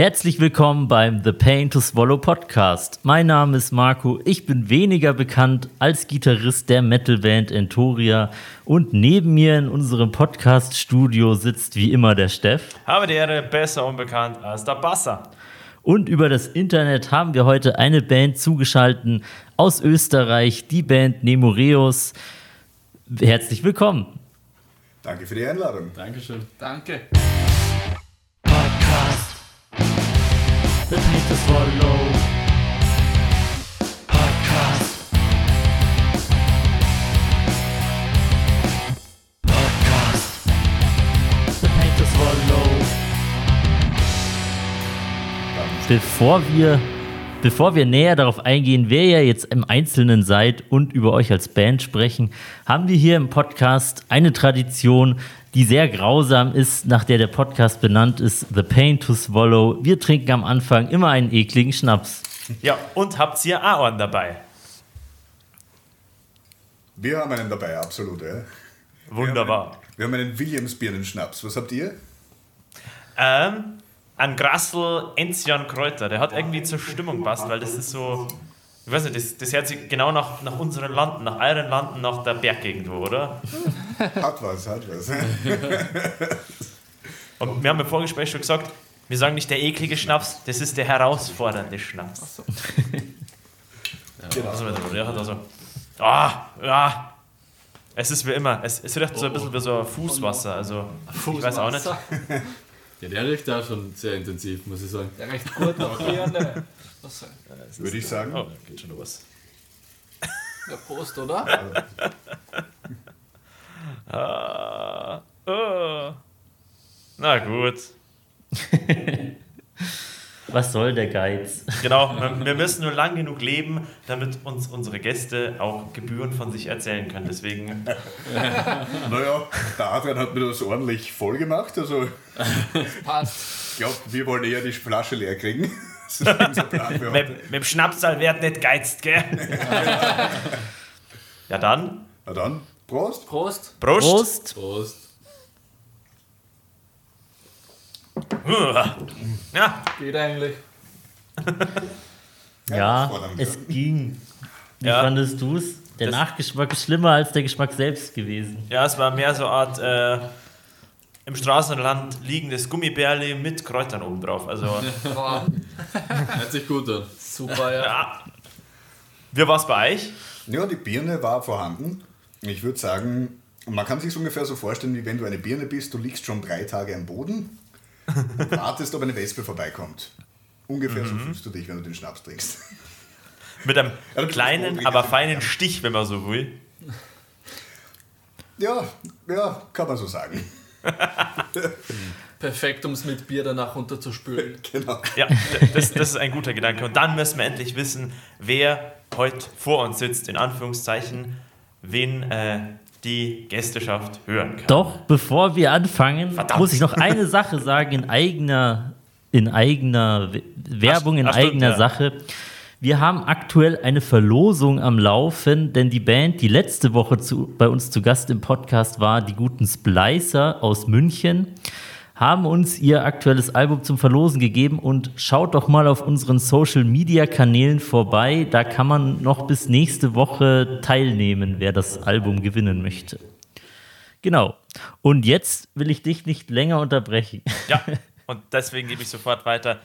Herzlich willkommen beim The Pain to Swallow Podcast. Mein Name ist Marco. Ich bin weniger bekannt als Gitarrist der Metalband Entoria. Und neben mir in unserem Podcast-Studio sitzt wie immer der Steff. Habe die Ehre, besser unbekannt als der Basser. Und über das Internet haben wir heute eine Band zugeschaltet aus Österreich, die Band Nemoreus. Herzlich willkommen. Danke für die Einladung. Dankeschön. Danke. To Swallow. Podcast. Podcast. To Swallow. Bevor wir, bevor wir näher darauf eingehen, wer ihr jetzt im Einzelnen seid und über euch als Band sprechen, haben wir hier im Podcast eine Tradition, die sehr grausam ist, nach der der Podcast benannt ist, The Pain to Swallow. Wir trinken am Anfang immer einen ekligen Schnaps. Ja, und habt ihr Ahorn dabei? Wir haben einen dabei, absolut. Ja. Wunderbar. Wir haben einen Williams Birnenschnaps. Was habt ihr? Ähm, ein Grassel Enzian Kräuter, der hat irgendwie zur Stimmung passt, weil das ist so, ich weiß nicht, das, das hört sich genau nach, nach unseren Landen, nach euren Landen, nach der Berggegend, oder? Hat was, hat was. Und wir haben im Vorgespräch schon gesagt, wir sagen nicht der eklige Schnaps, das ist der herausfordernde Schnaps. Genau. Also, der hat also, ah, ja, es ist wie immer, es, es riecht so ein bisschen wie so Fußwasser, also ich weiß auch nicht. Ja, der riecht auch schon sehr intensiv, muss ich sagen. Der recht gut nach Birne. Was soll- Würde ich sagen. Oh, geht schon los. Ja, Prost, oder? Ah, oh. Na gut. Was soll der Geiz? Genau, wir- müssen nur lang genug leben, damit uns unsere Gäste auch Gebühren von sich erzählen können. Deswegen, Naja, der Adrian hat mir das ordentlich voll gemacht. Also, Passt. ich glaube, wir wollen eher die Flasche leer kriegen. Das ist unser Plan für heute. mit, mit dem Schnapsal wird nicht geizt, gell? ja dann, Na dann, Prost. Prost. Prost. Prost! Prost. Ja, Geht eigentlich. Ja, es ging. Wie Ja. fandest du es? Der Das- Nachgeschmack ist schlimmer als der Geschmack selbst gewesen. ja, es war mehr so eine Art äh, im Straßenland liegendes Gummibärli mit Kräutern oben drauf. Also, Hört sich gut an. super, ja. ja. Wie war es bei euch? Ja, die Birne war vorhanden. Ich würde sagen, man kann sich ungefähr so vorstellen, wie wenn du eine Birne bist, du liegst schon drei Tage am Boden und wartest, ob eine Wespe vorbeikommt. Ungefähr so fühlst du dich, wenn du den Schnaps trinkst. Mit einem Ja, kleinen, aber feinen Stich, wenn man so will. Ja, ja, kann man so sagen. Perfekt, um es mit Bier danach runterzuspülen. Genau. Ja, das, das ist ein guter Gedanke. Und dann müssen wir endlich wissen, wer heute vor uns sitzt, in Anführungszeichen, wen äh, die Gästeschaft hören kann. Doch, bevor wir anfangen, Verdammt. muss ich noch eine Sache sagen in eigener, in eigener We- Werbung, in ach, stimmt, eigener ja. Sache. Wir haben aktuell eine Verlosung am Laufen, denn die Band, die letzte Woche zu, bei uns zu Gast im Podcast war, die guten Splicer aus München, haben uns ihr aktuelles Album zum Verlosen gegeben und schaut doch mal auf unseren Social Media Kanälen vorbei. Da kann man noch bis nächste Woche teilnehmen, wer das Album gewinnen möchte. Genau. Und jetzt will ich dich nicht länger unterbrechen. Ja, und deswegen gebe ich sofort weiter.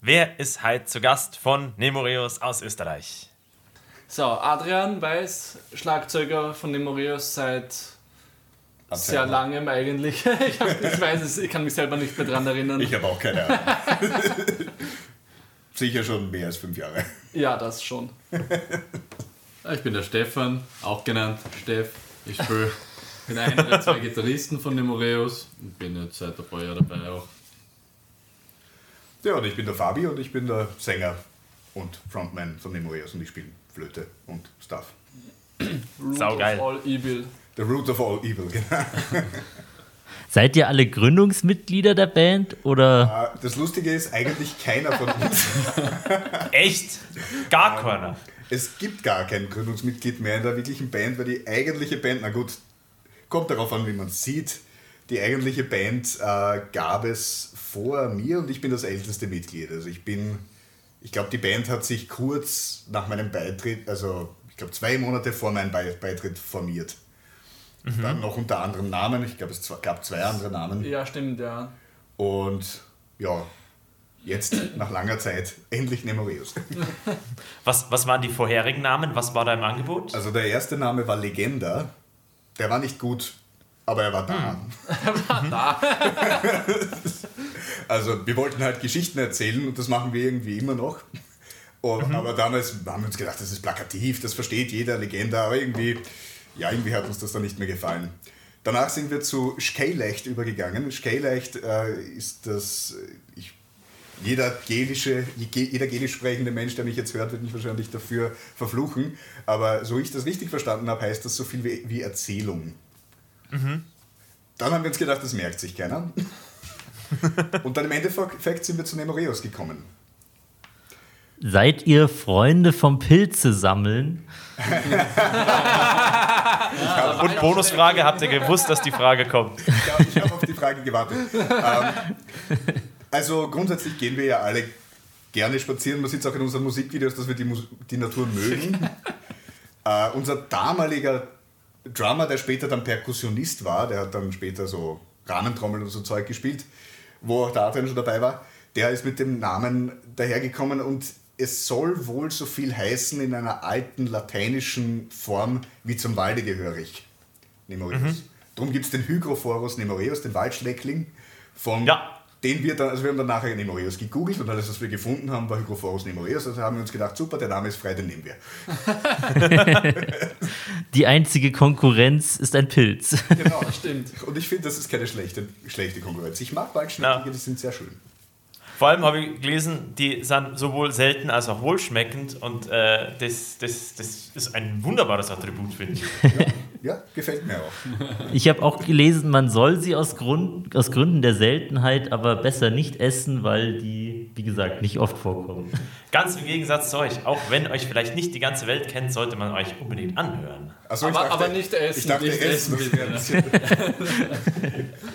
Wer ist heute zu Gast von Nemoreus aus Österreich? So, Adrian Weiß, Schlagzeuger von Nemoreus seit sehr langem eigentlich. Ich, hab, ich weiß es, ich kann mich selber nicht mehr dran erinnern. Ich habe auch keine Ahnung. Sicher schon mehr als fünf Jahre. Ja, das schon. Ich bin der Stefan, auch genannt Steff. Ich spiele bin einer der zwei Gitarristen von Nemoreus und bin jetzt seit ein paar Jahren dabei auch. Ja, und ich bin der Fabi und ich bin der Sänger und Frontman von Nemoeus und ich spiele Flöte und Stuff. Root Saugeil. of all evil. The root of all evil, genau. Seid ihr alle Gründungsmitglieder der Band oder? Äh, Das Lustige ist, eigentlich keiner von uns. Echt? Gar keiner. Es gibt gar kein Gründungsmitglied mehr in der wirklichen Band, weil die eigentliche Band, na gut, kommt darauf an, wie man es sieht. die eigentliche Band äh, gab es vor mir und ich bin das älteste Mitglied. Also ich bin, ich glaube, die Band hat sich kurz nach meinem Beitritt, also ich glaube zwei Monate vor meinem Beitritt formiert. Dann noch unter anderem Namen, ich glaube, es gab zwei andere Namen. Ja, stimmt, ja. Und ja, jetzt nach langer Zeit endlich Nemoreus. Was, was waren die vorherigen Namen? Was war da im Angebot? Also der erste Name war Legenda. Der war nicht gut, aber er war da. Da. Also wir wollten halt Geschichten erzählen und das machen wir irgendwie immer noch. Und, Aber damals haben wir uns gedacht, das ist plakativ, das versteht jeder Legenda, aber irgendwie, ja, irgendwie hat uns das dann nicht mehr gefallen. Danach sind wir zu Skelecht übergegangen. Skelecht äh, ist das, äh, ich, jeder gelische, jeder gelisch sprechende Mensch, der mich jetzt hört, wird mich wahrscheinlich dafür verfluchen. Aber so ich das richtig verstanden habe, heißt das so viel wie, wie Erzählung. Dann haben wir uns gedacht, das merkt sich keiner. Und dann im Endeffekt sind wir zu Nemoreus gekommen. Seid ihr Freunde vom Pilze sammeln? Und Bonusfrage, habt ihr gewusst, dass die Frage kommt? Ich habe ich hab auf die Frage gewartet. Ähm, also grundsätzlich gehen wir ja alle gerne spazieren. Man sieht es auch in unseren Musikvideos, dass wir die, Mus die Natur mögen. Äh, unser damaliger Drummer, der später dann Perkussionist war, der hat dann später so Rahmentrommeln und so Zeug gespielt, wo auch der Adrian schon dabei war, der ist mit dem Namen dahergekommen und es soll wohl so viel heißen in einer alten lateinischen Form wie zum Walde gehörig. Nemoreus. Darum gibt es den Hygrophorus nemoreus, den Waldschleckling, von Ja. den wir dann, also wir haben dann nachher Nemoreus gegoogelt und alles, was wir gefunden haben, war Hygrophorus nemoreus. Also haben wir uns gedacht, super, der Name ist frei, den nehmen wir. Die einzige Konkurrenz ist ein Pilz. Genau. Stimmt. Und ich finde, das ist keine schlechte, schlechte Konkurrenz. Ich mag Waldschnecklinge, Ja. die sind sehr schön. Vor allem habe ich gelesen, die sind sowohl selten als auch wohlschmeckend und äh, das, das, das ist ein wunderbares Attribut, finde ich. Ja, gefällt mir auch. Ich habe auch gelesen, man soll sie aus, Grund, aus Gründen der Seltenheit aber besser nicht essen, weil die, wie gesagt, nicht oft vorkommen. Ganz im Gegensatz zu euch, auch wenn euch vielleicht nicht die ganze Welt kennt, sollte man euch unbedingt anhören. Also Aber- aber nicht essen, Ich dachte, nicht essen. essen,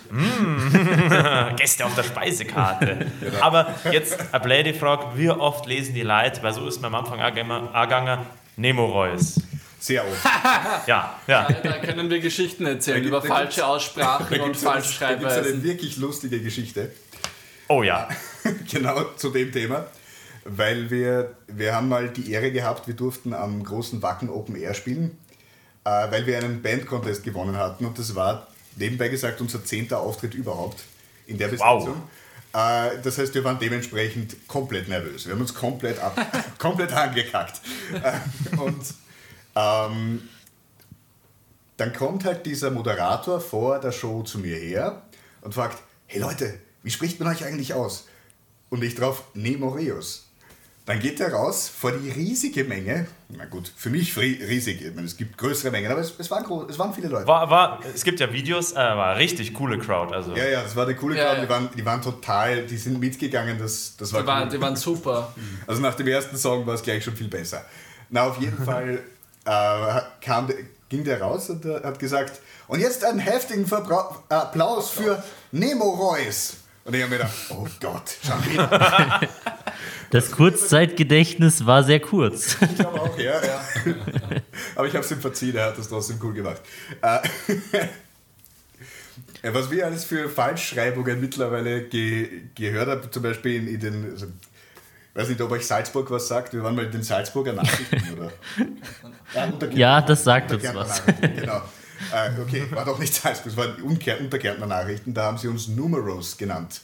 Gäste auf der Speisekarte. Aber jetzt eine blöde Frage, wie oft lesen die Leute, weil so ist mir am Anfang angegangen, Nemo Reus. Sehr oft. Ja, ja. Da können wir Geschichten erzählen Da über gibt- da falsche Da Aussprachen und gibt es eine, Falschschreibweisen. wirklich lustige Geschichte. Oh ja. genau zu dem Thema. Weil wir, wir haben mal die Ehre gehabt, wir durften am großen Wacken Open Air spielen, äh, weil wir einen Band-Contest gewonnen hatten und das war, nebenbei gesagt, unser zehnter Auftritt überhaupt in der Besetzung. Äh, das heißt, wir waren dementsprechend komplett nervös. Wir haben uns komplett, ab, komplett angekackt. Äh, und ähm, dann kommt halt dieser Moderator vor der Show zu mir her und fragt, hey Leute, wie spricht man euch eigentlich aus? Und ich drauf, Nemoreus. Dann geht er raus vor die riesige Menge. Na gut, für mich riesig. Ich meine, es gibt größere Mengen, aber es, es, waren, groß, es waren viele Leute. War, war, es gibt ja Videos, äh, war eine richtig coole Crowd. Also. Ja, ja, das war eine coole Ja, Crowd. ja. Die, waren, die waren total, die sind mitgegangen. Das, das war Die waren, cool. die waren super. Also nach dem ersten Song war es gleich schon viel besser. Na, auf jeden Fall äh, kam, ging der raus und äh, hat gesagt, und jetzt einen heftigen Verbra Applaus für Nemo Reus. Und ich habe mir gedacht, oh Gott, schon wieder. Das Kurzzeitgedächtnis war sehr kurz. Ich glaube auch, ja. ja. Aber ich habe es ihm verziehen, er hat das trotzdem cool gemacht. Äh, ja, was wir alles für Falschschreibungen mittlerweile ge gehört haben, zum Beispiel in, in den. Also, ich weiß nicht, ob euch Salzburg was sagt. Wir waren mal in den Salzburger Nachrichten, oder? Ja, das sagt uns was. Genau. Äh, okay, war doch nicht Salzburg, es waren Unkär Unterkärntner Nachrichten, da haben sie uns Numeros genannt.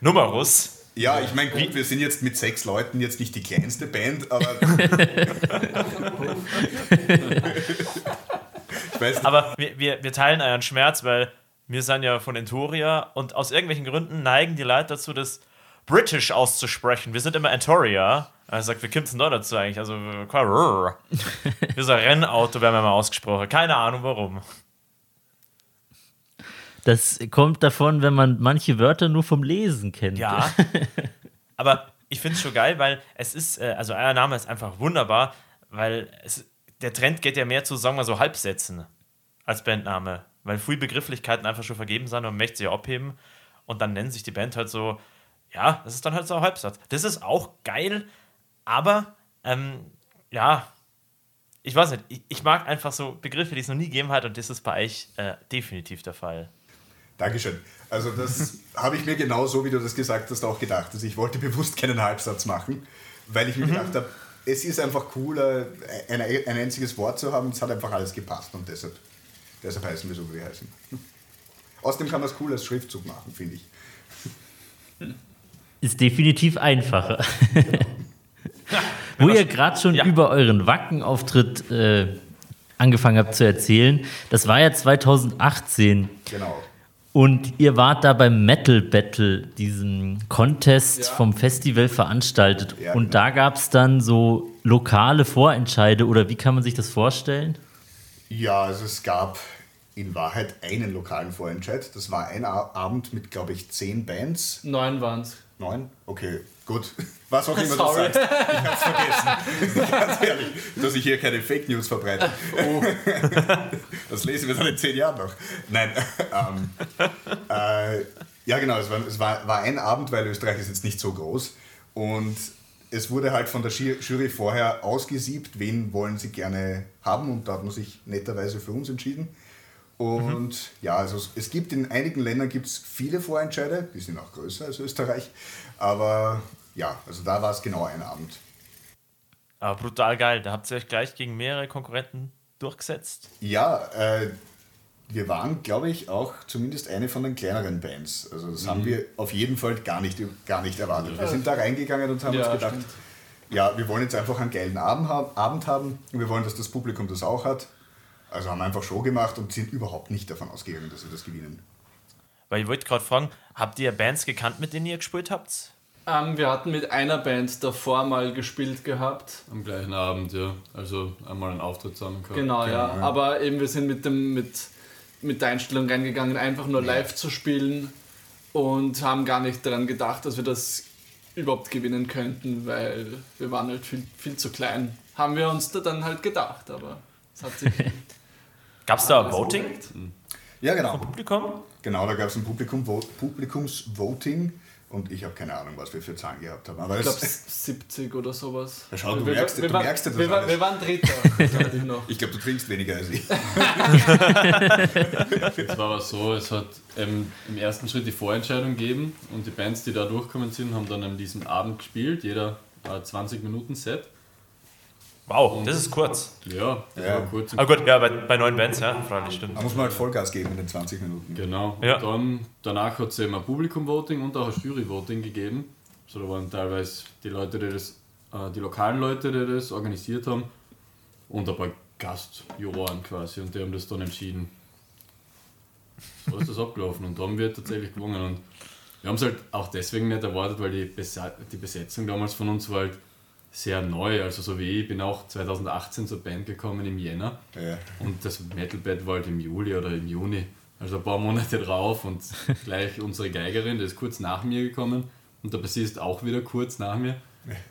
Numerus. Ja, ich meine, gut, wir sind jetzt mit sechs Leuten jetzt nicht die kleinste Band, aber. ich weiß nicht. Aber wir, wir, wir teilen euren Schmerz, weil wir sind ja von Entoria und aus irgendwelchen Gründen neigen die Leute dazu, das British auszusprechen. Wir sind immer Entoria. Er sagt, wie kommt denn da dazu eigentlich? Also, Dieser Rennauto werden wir mal ausgesprochen. Keine Ahnung warum. Das kommt davon, wenn man manche Wörter nur vom Lesen kennt. Ja. Aber ich finde es schon geil, weil es ist, äh, also euer Name ist einfach wunderbar, weil es, der Trend geht ja mehr zu, sagen wir so, Halbsätzen als Bandname. weil viele Begrifflichkeiten einfach schon vergeben sind und man möchte sie abheben. Und dann nennen sich die Band halt so, ja, das ist dann halt so ein Halbsatz. Das ist auch geil, aber ähm, ja, ich weiß nicht, ich, ich, mag einfach so Begriffe, die es noch nie gegeben hat und das ist bei euch äh, definitiv der Fall. Dankeschön. Also das habe ich mir genau so, wie du das gesagt hast, auch gedacht. Also ich wollte bewusst keinen Halbsatz machen, weil ich mir mhm. gedacht habe, es ist einfach cooler, ein, ein einziges Wort zu haben. Es hat einfach alles gepasst und deshalb, deshalb heißen wir so, wie wir heißen. Außerdem kann man es cool als Schriftzug machen, finde ich. Ist definitiv einfacher. Wo ihr gerade schon ja. über euren Wacken-Auftritt äh, angefangen habt zu erzählen, das war ja 2018. Genau. Und ihr wart da beim Metal Battle, diesem Contest ja. vom Festival veranstaltet. Ja, und genau. da gab es dann so lokale Vorentscheide oder wie kann man sich das vorstellen? Ja, also es gab in Wahrheit einen lokalen Vorentscheid. Das war ein Abend mit, glaube ich, zehn Bands. Neun waren es. Neun? Okay, gut. Was auch immer Sorry. du sagst. Ich hab's vergessen. Ganz ehrlich, dass ich hier keine Fake News verbreite. Oh. Das lesen wir dann in zehn Jahren noch. Nein. Ähm, äh, ja, genau, es, war, es war, war ein Abend, weil Österreich ist jetzt nicht so groß. Und es wurde halt von der Jury vorher ausgesiebt, wen wollen sie gerne haben. Und da hat man sich netterweise für uns entschieden. Und mhm. ja, also es gibt in einigen Ländern gibt's viele Vorentscheide, die sind auch größer als Österreich. Aber ja, also da war es genau ein Abend. Aber brutal geil, da habt ihr euch gleich gegen mehrere Konkurrenten durchgesetzt. Ja, äh, wir waren, glaube ich, auch zumindest eine von den kleineren Bands. Also das mhm. haben wir auf jeden Fall gar nicht, gar nicht erwartet. Wir sind da reingegangen und haben ja, uns gedacht, stimmt. ja, wir wollen jetzt einfach einen geilen Abend haben und wir wollen, dass das Publikum das auch hat. Also haben einfach Show gemacht und sind überhaupt nicht davon ausgegangen, dass wir das gewinnen. Weil ich wollte gerade fragen, habt ihr Bands gekannt, mit denen ihr gespielt habt? Ähm, wir hatten mit einer Band davor mal gespielt gehabt. Am gleichen Abend, ja. Also einmal einen Auftritt zusammen gehabt. Genau, ja. ja. Aber eben wir sind mit, dem, mit, mit der Einstellung reingegangen, einfach nur live zu spielen und haben gar nicht daran gedacht, dass wir das überhaupt gewinnen könnten, weil wir waren halt viel, viel zu klein. Haben wir uns da dann halt gedacht, aber es hat sich Gab es da Voting? Ja, genau. Vom Publikum? Genau, da gab es ein Publikum, Publikumsvoting. Und ich habe keine Ahnung, was wir für Zahlen gehabt haben. Aber ich glaube 70 oder sowas. Ja, schau, du wir, merkst, wir, du merkst das wir, alles. wir waren Dritter. ich glaube, du trinkst weniger als ich. es war aber so, es hat ähm, im ersten Schritt die Vorentscheidung gegeben und die Bands, die da durchgekommen sind, haben dann an diesem Abend gespielt, jeder äh, 20 Minuten Set. Wow, das ist kurz. Ja, das ja. kurz. Aber ah, gut, ja, bei, bei neuen Bands, ja, freilich stimmt. Da muss man halt Vollgas geben in den 20 Minuten. Genau. Ja. Dann, danach hat es eben ein Publikum-Voting und auch ein Jury-Voting gegeben. So, da waren teilweise die Leute, die das, äh, die lokalen Leute, die das organisiert haben und ein paar Gastjuroren quasi und die haben das dann entschieden. So ist das abgelaufen und da haben wir tatsächlich gewonnen und wir haben es halt auch deswegen nicht erwartet, weil die, die Besetzung damals von uns war halt sehr neu. Also so wie ich bin auch 2018 zur Band gekommen im Jänner. Ja. Und das Metalbed war halt im Juli oder im Juni. Also ein paar Monate drauf und gleich unsere Geigerin, die ist kurz nach mir gekommen und der Bassist auch wieder kurz nach mir.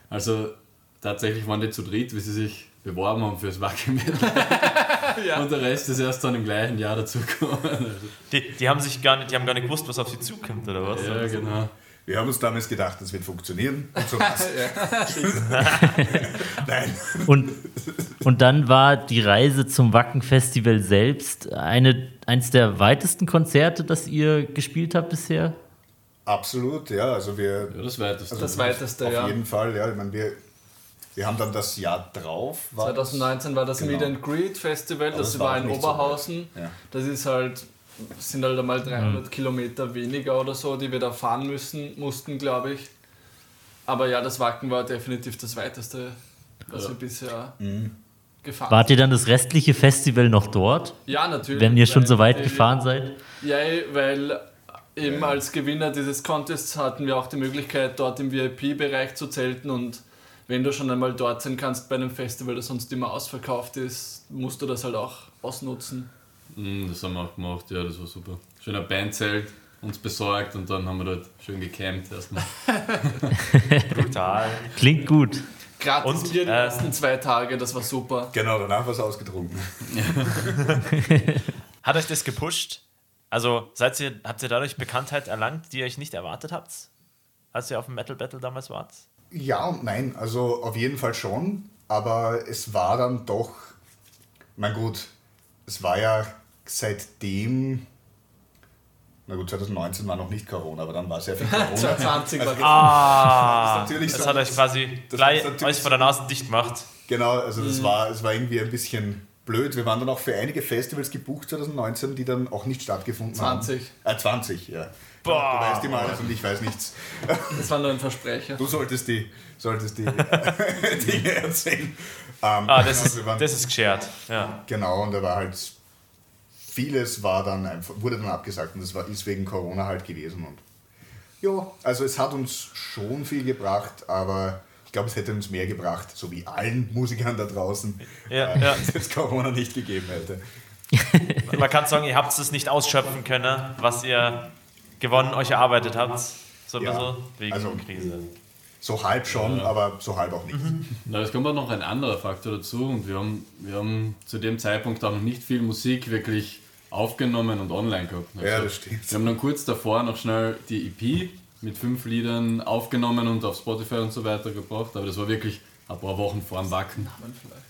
Also tatsächlich waren die zu dritt, wie sie sich beworben haben fürs Wackelmetal. ja. Und der Rest ist erst dann im gleichen Jahr dazugekommen. Die, die, haben sich gar nicht, die haben gar nicht gewusst, was auf sie zukommt, oder was? Ja, genau. Wir haben uns damals gedacht, das wird funktionieren und so was. Nein. Und, und dann war die Reise zum Wacken-Festival selbst eine, eines der weitesten Konzerte, das ihr gespielt habt bisher? Absolut, ja. Also wir, ja, das weiteste. Also das weiteste, auf ja. Auf jeden Fall, ja. Ich meine, wir, wir haben dann das Jahr drauf. 2019 war das genau. Meet and Greet Festival, das, das war in Oberhausen. So ja. Das ist halt sind halt einmal 300 mhm. Kilometer weniger oder so, die wir da fahren müssen, mussten, glaube ich. Aber ja, das Wacken war definitiv das weiteste, was ja. wir bisher mhm. gefahren Wart ihr dann das restliche Festival noch dort? Ja, natürlich. Wenn ihr schon so weit gefahren seid? Ja, weil eben als Gewinner dieses Contests hatten wir auch die Möglichkeit, dort im VIP-Bereich zu zelten und wenn du schon einmal dort sein kannst bei einem Festival, das sonst immer ausverkauft ist, musst du das halt auch ausnutzen. Mm, das haben wir auch gemacht, ja, das war super. Schöner Bandzelt uns besorgt und dann haben wir dort schön gecampt erstmal. Brutal. Klingt gut. Gerade und Bier die äh, ersten zwei Tage, das war super. Genau, danach war es ausgetrunken. Hat euch das gepusht? Also seid ihr, habt ihr dadurch Bekanntheit erlangt, die ihr euch nicht erwartet habt, als ihr auf dem Metal Battle damals wart? Ja und nein, also auf jeden Fall schon, aber es war dann doch, mein gut, es war ja seitdem, na gut, 2019 war noch nicht Corona, aber dann war sehr viel Corona. 2020 war Ah, Das natürlich das so- hat euch quasi das gleich euch vor der Nase dicht gemacht. Genau, also das war, es war irgendwie ein bisschen blöd. Wir waren dann auch für einige Festivals gebucht 2019, die dann auch nicht stattgefunden 20. haben. Äh, 20, ja. Boah. Du weißt immer alles und ich weiß nichts. Das war nur ein Versprecher. Du solltest die, solltest die Dinge erzählen. Ähm, Ah, das ist, waren- das ist geschert. Ja. Genau, und da war halt vieles war dann einfach, wurde dann abgesagt und das war, ist wegen Corona halt gewesen. Und ja, also es hat uns schon viel gebracht, aber ich glaube, es hätte uns mehr gebracht, so wie allen Musikern da draußen, Ja, äh, ja. wenn es Corona nicht gegeben hätte. Man kann sagen, ihr habt es nicht ausschöpfen können, was ihr gewonnen, euch erarbeitet habt. So ein Ja, bisschen wegen also- Krise. So halb schon, aber so halb auch nicht. Na, es kommt auch noch ein anderer Faktor dazu und wir haben, wir haben zu dem Zeitpunkt auch noch nicht viel Musik wirklich aufgenommen und online gehabt. Also Ja, das stimmt. Wir haben dann kurz davor noch schnell die EP mit fünf Liedern aufgenommen und auf Spotify und so weiter gebracht, aber das war wirklich ein paar Wochen vor dem Wacken.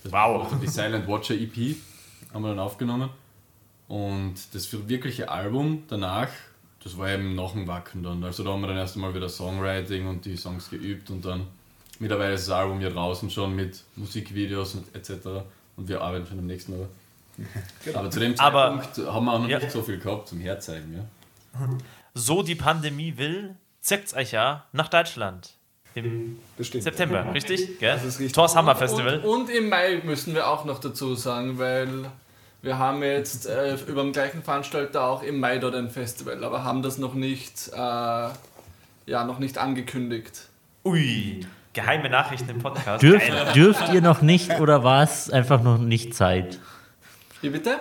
Das Wow. war Die Silent Watcher EP haben wir dann aufgenommen und das wirkliche Album danach, das war eben nach dem Wacken dann. Also da haben wir dann erst einmal wieder Songwriting und die Songs geübt und dann mittlerweile ist das Album ja draußen schon mit Musikvideos und etc. Und wir arbeiten schon am nächsten aber. Aber zu dem Aber- Zeitpunkt haben wir auch noch Ja. nicht so viel gehabt zum Herzeigen. Ja. So die Pandemie will, zirkt's euch ja nach Deutschland. Im Das stimmt. September, richtig? Gell? Das ist richtig. Thors Hammer Festival. Und, und im Mai müssen wir auch noch dazu sagen, weil wir haben jetzt äh, über den gleichen Veranstalter auch im Mai dort ein Festival, aber haben das noch nicht, äh, ja, noch nicht angekündigt. Ui, geheime Nachrichten im Podcast. Dürft, dürft ihr noch nicht oder war es einfach noch nicht Zeit? Wie bitte?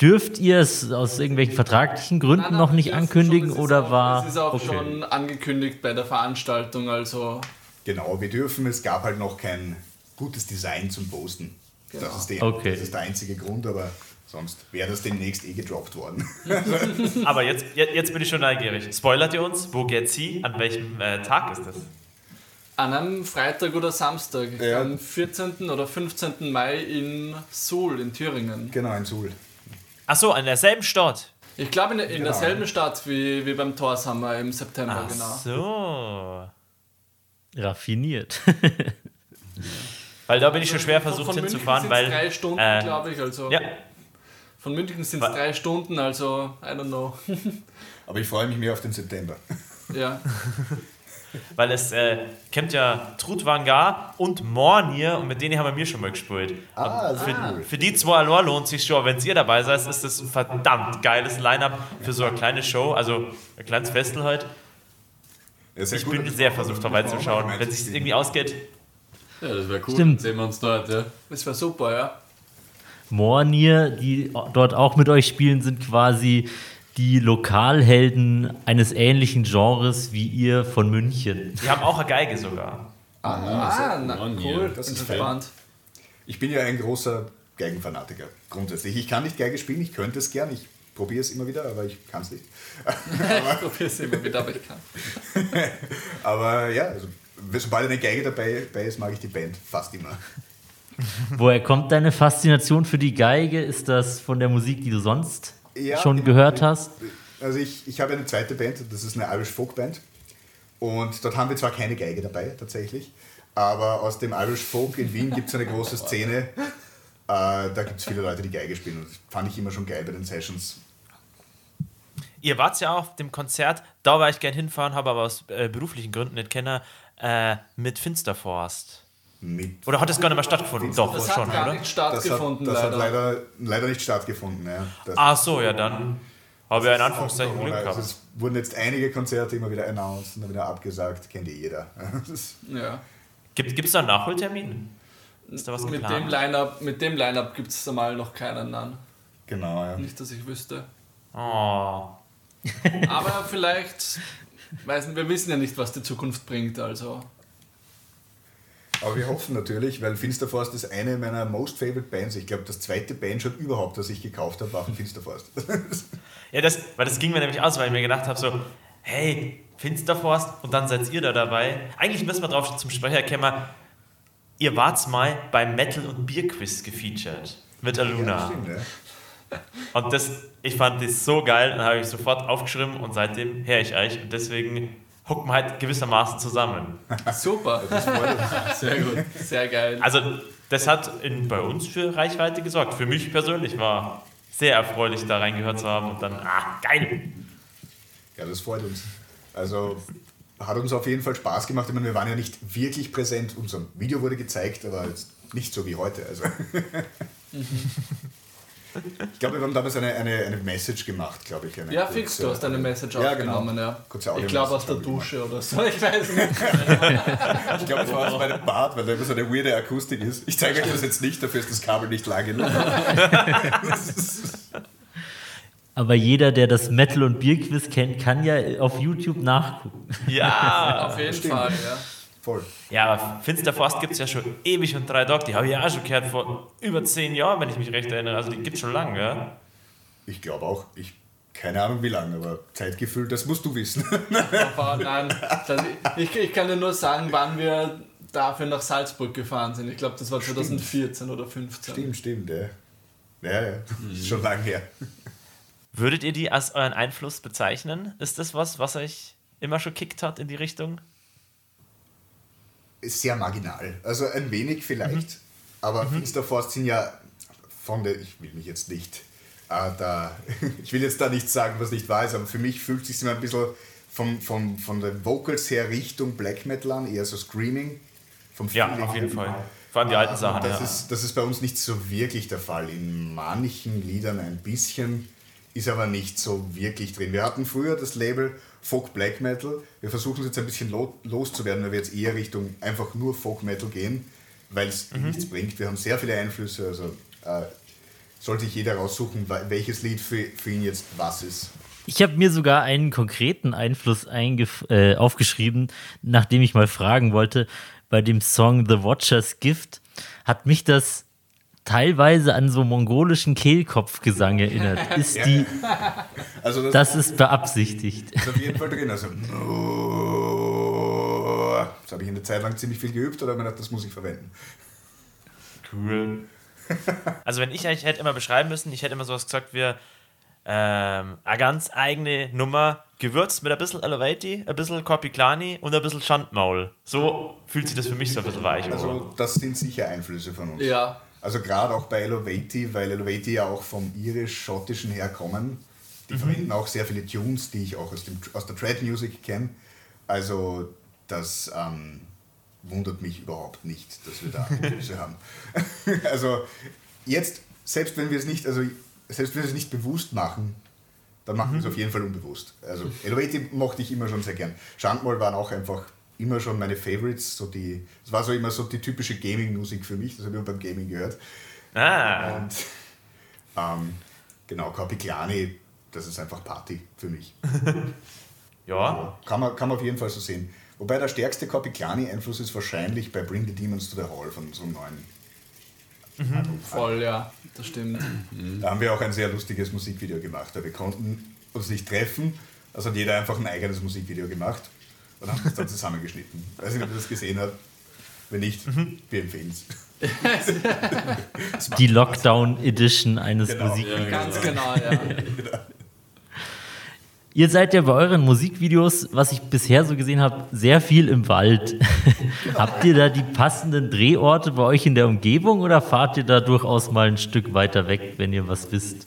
Dürft ihr es aus irgendwelchen vertraglichen Gründen Nein, nein, noch nicht ankündigen schon, oder auch, war. Es ist auch okay. schon angekündigt bei der Veranstaltung, also Genau, wir dürfen, es gab halt noch kein gutes Design zum Posten. Genau. Das, ist die, Okay. das ist der einzige Grund, aber sonst wäre das demnächst eh gedroppt worden. Aber jetzt, jetzt bin ich schon neugierig. Spoilert ihr uns? Wo geht's hin? An welchem äh, Tag ist das? an einem Freitag oder Samstag, Ja. am 14. oder 15. Mai in Suhl in Thüringen. genau, in Suhl. Achso, an derselben Stadt. Ich glaube in, in Genau. derselben Stadt wie, wie beim Torshammer im September, Ach genau. so. Raffiniert. Weil da bin ich schon schwer versucht Von München hinzufahren, sind's weil. drei Stunden, äh, glaube ich. Also Ja, Von München sind es drei Stunden, also I don't know. Aber ich freue mich mehr auf den September. ja. weil es äh, kennt ja Trudvangar und Mornier und mit denen haben wir mir schon mal gespielt. Ah, für, cool. für die zwei allein lohnt sich schon. Wenn ihr dabei seid, ist das ein verdammt geiles Line-Up für so eine kleine Show, also ein kleines Festel halt. Ich gut, bin sehr versucht dass du vorbeizuschauen. meinst, Wenn es sich irgendwie ausgeht, Ja, das wäre cool. Stimmt. Sehen wir uns dort, ja. Das war super, ja. Mornier, die dort auch mit euch spielen, sind quasi die Lokalhelden eines ähnlichen Genres wie ihr von München. die haben auch eine Geige sogar. Ah, na, Mann, cool. ja. Das ist spannend. Ich bin ja ein großer Geigenfanatiker, grundsätzlich. Ich kann nicht Geige spielen, ich könnte es gern, ich probiere es immer wieder, aber ich kann es nicht. Ich probiere es immer wieder, aber ich kann. Aber ja, also, sobald eine Geige dabei, dabei ist, mag ich die Band fast immer. Woher kommt deine Faszination für die Geige? Ist das von der Musik, die du sonst Ja, schon gehört hast? Also ich, ich habe eine zweite Band, das ist eine Irish Folk Band. Und dort haben wir zwar keine Geige dabei, tatsächlich, aber aus dem Irish Folk in Wien gibt es eine große Szene. Äh, da gibt es viele Leute, die Geige spielen. Und das fand ich immer schon geil bei den Sessions. Ihr wart ja auf dem Konzert, da war ich gern hinfahren, habe aber aus äh, beruflichen Gründen nicht kennen, äh, mit Finsterforst. Mit Oder hat es gar nicht mehr stattgefunden? Doch, Das schon, hat gar oder? nicht das hat, stattgefunden, das hat leider. leider, leider nicht stattgefunden. Ja. Das, Ach so, ja, dann habe ich in Anführungszeichen Glück Also gehabt. es wurden jetzt einige Konzerte immer wieder announced und dann wieder abgesagt, kennt eh jeder. Das Ja. Gibt es da einen Nachholtermin? Ist da was Mit dem? Line-Up mit dem Line-Up gibt es einmal noch keinen an. genau, ja. Nicht, dass ich wüsste. Oh. Aber vielleicht, weiß nicht, wir wissen ja nicht, was die Zukunft bringt, also. Aber wir hoffen natürlich, weil Finsterforst ist eine meiner most favorite Bands. Ich glaube, das zweite Bandshot überhaupt, das ich gekauft habe, war von Finsterforst. Ja, das, weil das ging mir nämlich aus, weil ich mir gedacht habe, so, hey, Finsterforst und dann seid ihr da dabei. Eigentlich müssen wir drauf zum Sprecher kommen, ihr wart mal beim Metal- und Bierquiz gefeatured mit Aluna. stimmt, ja. Und das, ich fand das so geil, dann habe ich sofort aufgeschrieben und seitdem her ich euch. Und deswegen hucken wir halt gewissermaßen zusammen. Super, Sehr gut. sehr geil. Also, das hat in, bei uns für Reichweite gesorgt. Für mich persönlich war sehr erfreulich, da reingehört zu haben und dann, ah, geil. Ja, das freut uns. Also hat uns auf jeden Fall Spaß gemacht. Ich meine, wir waren ja nicht wirklich präsent. Unser Video wurde gezeigt, aber jetzt nicht so wie heute. Also. ich glaube, wir haben damals eine, eine, eine Message gemacht, glaube ich. Eine Ja, kurze- fix, du hast eine Message Ja, genau. aufgenommen, ja. Kurze Ich glaube aus der Dusche oder so, ich weiß nicht. Ich glaube, es war aus meinem Bad, weil da immer so eine weirde Akustik ist. Ich zeige euch das jetzt nicht, dafür ist das Kabel nicht lang genug. Aber jeder, der das Metal- und Bierquiz kennt, kann ja auf YouTube nachgucken. Ja, Auf jeden Fall, ja. Voll. Ja, aber Finsterforst gibt es ja schon ewig und drei Dog, die habe ich ja auch schon gehört vor über zehn Jahren, wenn ich mich recht erinnere. Also die gibt es schon lange, ja? Ich glaube auch. Ich keine Ahnung wie lange, aber Zeitgefühl, das musst du wissen. Aber nein, das, ich, ich kann dir nur sagen, wann wir dafür nach Salzburg gefahren sind. Ich glaube, das war 2014 oder 2015. stimmt, stimmt, ja. Ja, ja. Ist schon lange her. Würdet ihr die als euren Einfluss bezeichnen? Ist das was, was euch immer schon kickt hat in die Richtung? Sehr marginal. Also ein wenig vielleicht, aber Finsterforst sind ja von der, ich will mich jetzt nicht, äh, da, ich will jetzt da nichts sagen, was nicht wahr ist, aber für mich fühlt es sich immer ein bisschen vom, vom, von den Vocals her Richtung Black Metal an, eher so Screaming. Vom Ja, auf jeden. Fall. Vor allem die alten Ah, Sachen, das ja. Ist, das ist bei uns nicht so wirklich der Fall. In manchen Liedern ein bisschen, ist aber nicht so wirklich drin. Wir hatten früher das Label Folk Black Metal. Wir versuchen es jetzt ein bisschen lo loszuwerden, weil wir jetzt eher Richtung einfach nur Folk Metal gehen, weil es Mhm. nichts bringt. Wir haben sehr viele Einflüsse, also äh, sollte sich jeder raussuchen, welches Lied für, für ihn jetzt was ist. Ich habe mir sogar einen konkreten Einfluss äh, aufgeschrieben, nachdem ich mal fragen wollte, bei dem Song The Watcher's Gift hat mich das teilweise an so mongolischen Kehlkopfgesang erinnert. Ist die, Also das, das ist beabsichtigt. ist auf jeden Fall drin. Also, das habe ich in der Zeit lang ziemlich viel geübt oder habe mir gedacht, das muss ich verwenden. Cool. Also wenn ich eigentlich hätte immer beschreiben müssen, ich hätte immer sowas gesagt wie ähm, eine ganz eigene Nummer, gewürzt mit ein bisschen Elevati, ein bisschen Korpiklani und ein bisschen Schandmaul. So fühlt sich das für mich so ein bisschen weich an. Also das sind sicher Einflüsse von uns. Ja, Also gerade auch bei Elevati, weil Elevati ja auch vom irisch-schottischen herkommen. Die verwenden auch sehr viele Tunes, die ich auch aus, dem, aus der Trad Music kenne. Also das ähm, wundert mich überhaupt nicht, dass wir da Einflüsse haben. also jetzt, selbst wenn wir es nicht, also selbst wenn wir es nicht bewusst machen, dann machen wir es auf jeden Fall unbewusst. Also Elevati mochte ich immer schon sehr gern. Schandmal waren auch einfach immer schon meine Favorites. So die, es war so immer so die typische Gaming-Musik für mich, das habe ich immer beim Gaming gehört. ah, Und ähm, genau, Corpigliani, das ist einfach Party für mich. ja. Kann man, kann man auf jeden Fall so sehen. Wobei der stärkste Corpigliani-Einfluss ist wahrscheinlich bei Bring the Demons to the Hall von so einem neuen. Album. voll, ja, das stimmt. Da haben wir auch ein sehr lustiges Musikvideo gemacht. Wir konnten uns nicht treffen, also hat jeder einfach ein eigenes Musikvideo gemacht und haben es dann zusammengeschnitten. Weiß nicht, ob ihr das gesehen habt. Wenn nicht, wir empfehlen es. Die Lockdown Edition eines Genau. Musikvideos. Ganz genau, ja. Ihr seid ja bei euren Musikvideos, was ich bisher so gesehen habe, sehr viel im Wald. Habt ihr da die passenden Drehorte bei euch in der Umgebung oder fahrt ihr da durchaus mal ein Stück weiter weg, wenn ihr was wisst?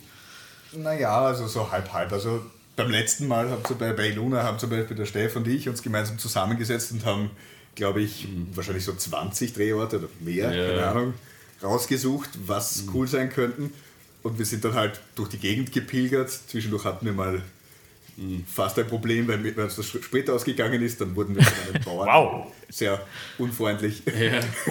Naja, also so halb halb. Also beim letzten Mal haben zum Beispiel, bei Luna haben zum Beispiel der Steff und ich uns gemeinsam zusammengesetzt und haben, glaube ich, wahrscheinlich so 20 Drehorte oder mehr, Ja. keine Ahnung, rausgesucht, was cool sein könnten. Und wir sind dann halt durch die Gegend gepilgert. Zwischendurch hatten wir mal fast ein Problem, weil uns das Sprit ausgegangen ist. Dann wurden wir von einem Bauern Wow. sehr unfreundlich. Ja.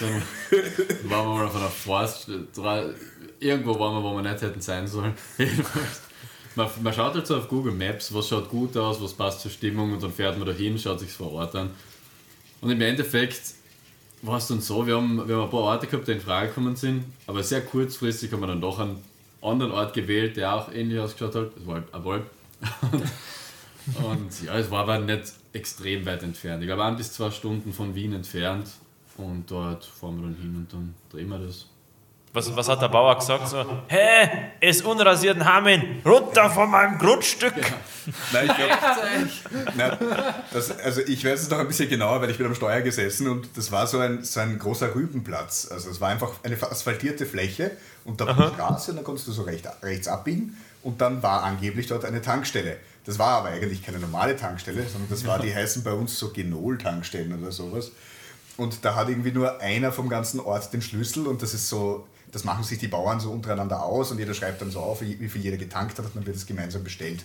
Dann waren wir mal auf einer Forst, drei- irgendwo waren wir, wo wir nicht hätten sein sollen. Man, man schaut halt so auf Google Maps, was schaut gut aus, was passt zur Stimmung und dann fährt man dahin, schaut sich vor Ort an. Und im Endeffekt war es dann so, wir haben, wir haben ein paar Orte gehabt, die in Frage gekommen sind, aber sehr kurzfristig haben wir dann doch einen anderen Ort gewählt, der auch ähnlich ausgeschaut hat. Es war halt ein Wald. Und ja, es war aber nicht extrem weit entfernt. Ich glaube, ein bis zwei Stunden von Wien entfernt. Und dort fahren wir dann hin und dann drehen wir das. Was, was hat der Bauer gesagt? So, hä, es unrasierten Hamin, runter von meinem Grundstück. Nein, ich glaub, nein, das, also ich weiß es noch ein bisschen genauer, weil ich bin am Steuer gesessen und das war so ein, so ein großer Rübenplatz. Also es war einfach eine asphaltierte Fläche und da war die Straße und dann konntest du so recht, rechts abbiegen und dann war angeblich dort eine Tankstelle. Das war aber eigentlich keine normale Tankstelle, sondern das war, die heißen bei uns so Genol-Tankstellen oder sowas. Und da hat irgendwie nur einer vom ganzen Ort den Schlüssel und das ist so, das machen sich die Bauern so untereinander aus und jeder schreibt dann so auf, wie viel jeder getankt hat und dann wird es gemeinsam bestellt.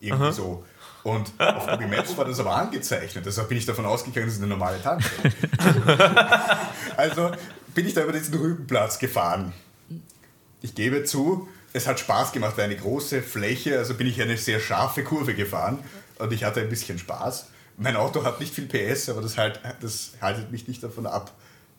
Irgendwie so. Und auf Google Maps war das aber angezeichnet, deshalb bin ich davon ausgegangen, das ist eine normale Tankstelle. also bin ich da über diesen Rübenplatz gefahren. Ich gebe zu, es hat Spaß gemacht, weil eine große Fläche, also bin ich eine sehr scharfe Kurve gefahren und ich hatte ein bisschen Spaß. Mein Auto hat nicht viel PS, aber das, halt, das haltet mich nicht davon ab,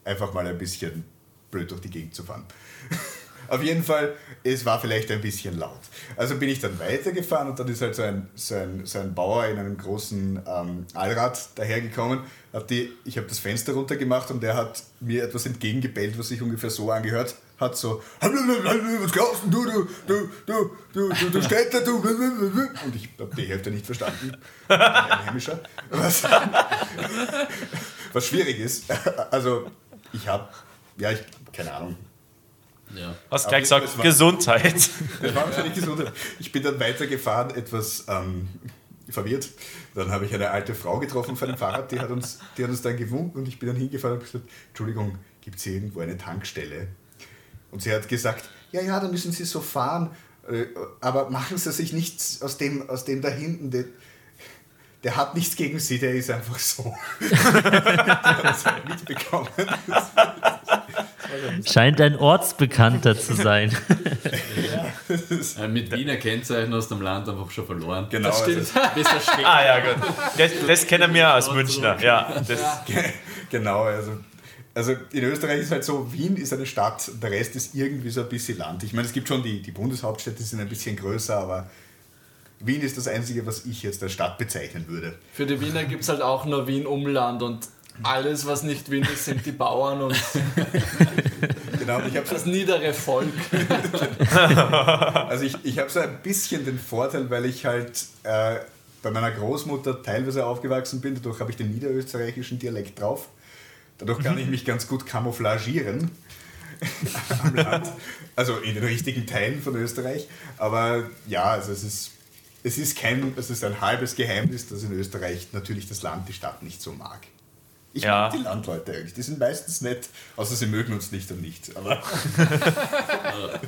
einfach mal ein bisschen blöd durch die Gegend zu fahren. Auf jeden Fall, es war vielleicht ein bisschen laut. Also bin ich dann weitergefahren und dann ist halt so ein, so ein, so ein Bauer in einem großen ähm, Allrad dahergekommen. Hat die, ich habe das Fenster runtergemacht und der hat mir etwas entgegengebellt, was sich ungefähr so angehört hat. So, was glaubst du, du, du, du, du, du, du Städter, du. Und ich habe die Hälfte nicht verstanden. Ein Heimischer. Was, was schwierig ist. Also, ich habe, ja, ich, keine Ahnung, Ja. Hast gleich gesagt, das war- Gesundheit. Das war wahrscheinlich gesund. Ich bin dann weitergefahren, etwas ähm, verwirrt. Dann habe ich eine alte Frau getroffen auf einem Fahrrad, die hat uns, die hat uns dann gewunken und ich bin dann hingefahren und habe gesagt, Entschuldigung, gibt es hier irgendwo eine Tankstelle? Und sie hat gesagt, ja, ja, da müssen Sie so fahren, äh, aber machen Sie sich nichts aus dem, aus dem da hinten, der, der hat nichts gegen Sie, der ist einfach so. hat das halt mitbekommen. Scheint ein Ortsbekannter zu sein. Äh, mit Wiener Kennzeichen aus dem Land einfach schon verloren. Genau, Das stimmt. also- Besser stehen. Ah ja, gut. Das, das kennen wir aus Münchner. Ja, das, Genau, also, also in Österreich ist halt so, Wien ist eine Stadt, der Rest ist irgendwie so ein bisschen Land. Ich meine, es gibt schon die, die Bundeshauptstädte, die sind ein bisschen größer, aber Wien ist das Einzige, was ich jetzt als Stadt bezeichnen würde. Für die Wiener gibt es halt auch nur Wien-Umland und alles, was nicht ist, sind die Bauern und Genau, ich habe das niedere Volk. also ich, ich hab so ein bisschen den Vorteil, weil ich halt äh, bei meiner Großmutter teilweise aufgewachsen bin, dadurch habe ich den niederösterreichischen Dialekt drauf. Dadurch kann ich mich ganz gut camouflagieren am Land, also in den richtigen Teilen von Österreich. Aber ja, also es ist, es ist kein, es ist ein halbes Geheimnis, dass in Österreich natürlich das Land die Stadt nicht so mag. Ich Ja. mag die Landleute eigentlich, die sind meistens nett, außer sie mögen uns nicht und nicht. Aber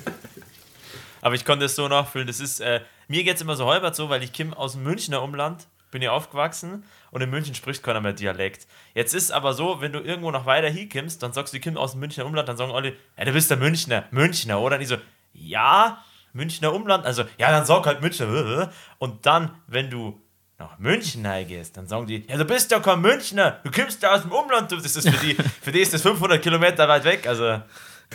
aber ich konnte es so nachfühlen. Das ist, äh, mir geht es immer so halbert so, weil ich komme aus dem Münchner Umland, bin hier aufgewachsen und in München spricht keiner mehr Dialekt. Jetzt ist aber so, wenn du irgendwo noch weiter hinkommst, dann sagst du, komme aus dem Münchner Umland, dann sagen alle, ja, du bist der Münchner, Münchner, oder? Und ich so, ja, Münchner Umland, also, ja, dann sag halt Münchner. Und dann, wenn du nach München gehst, dann sagen die, ja, du bist ja kein Münchner, du kommst ja aus dem Umland, du, das ist für die, für die ist das 500 Kilometer weit weg, also...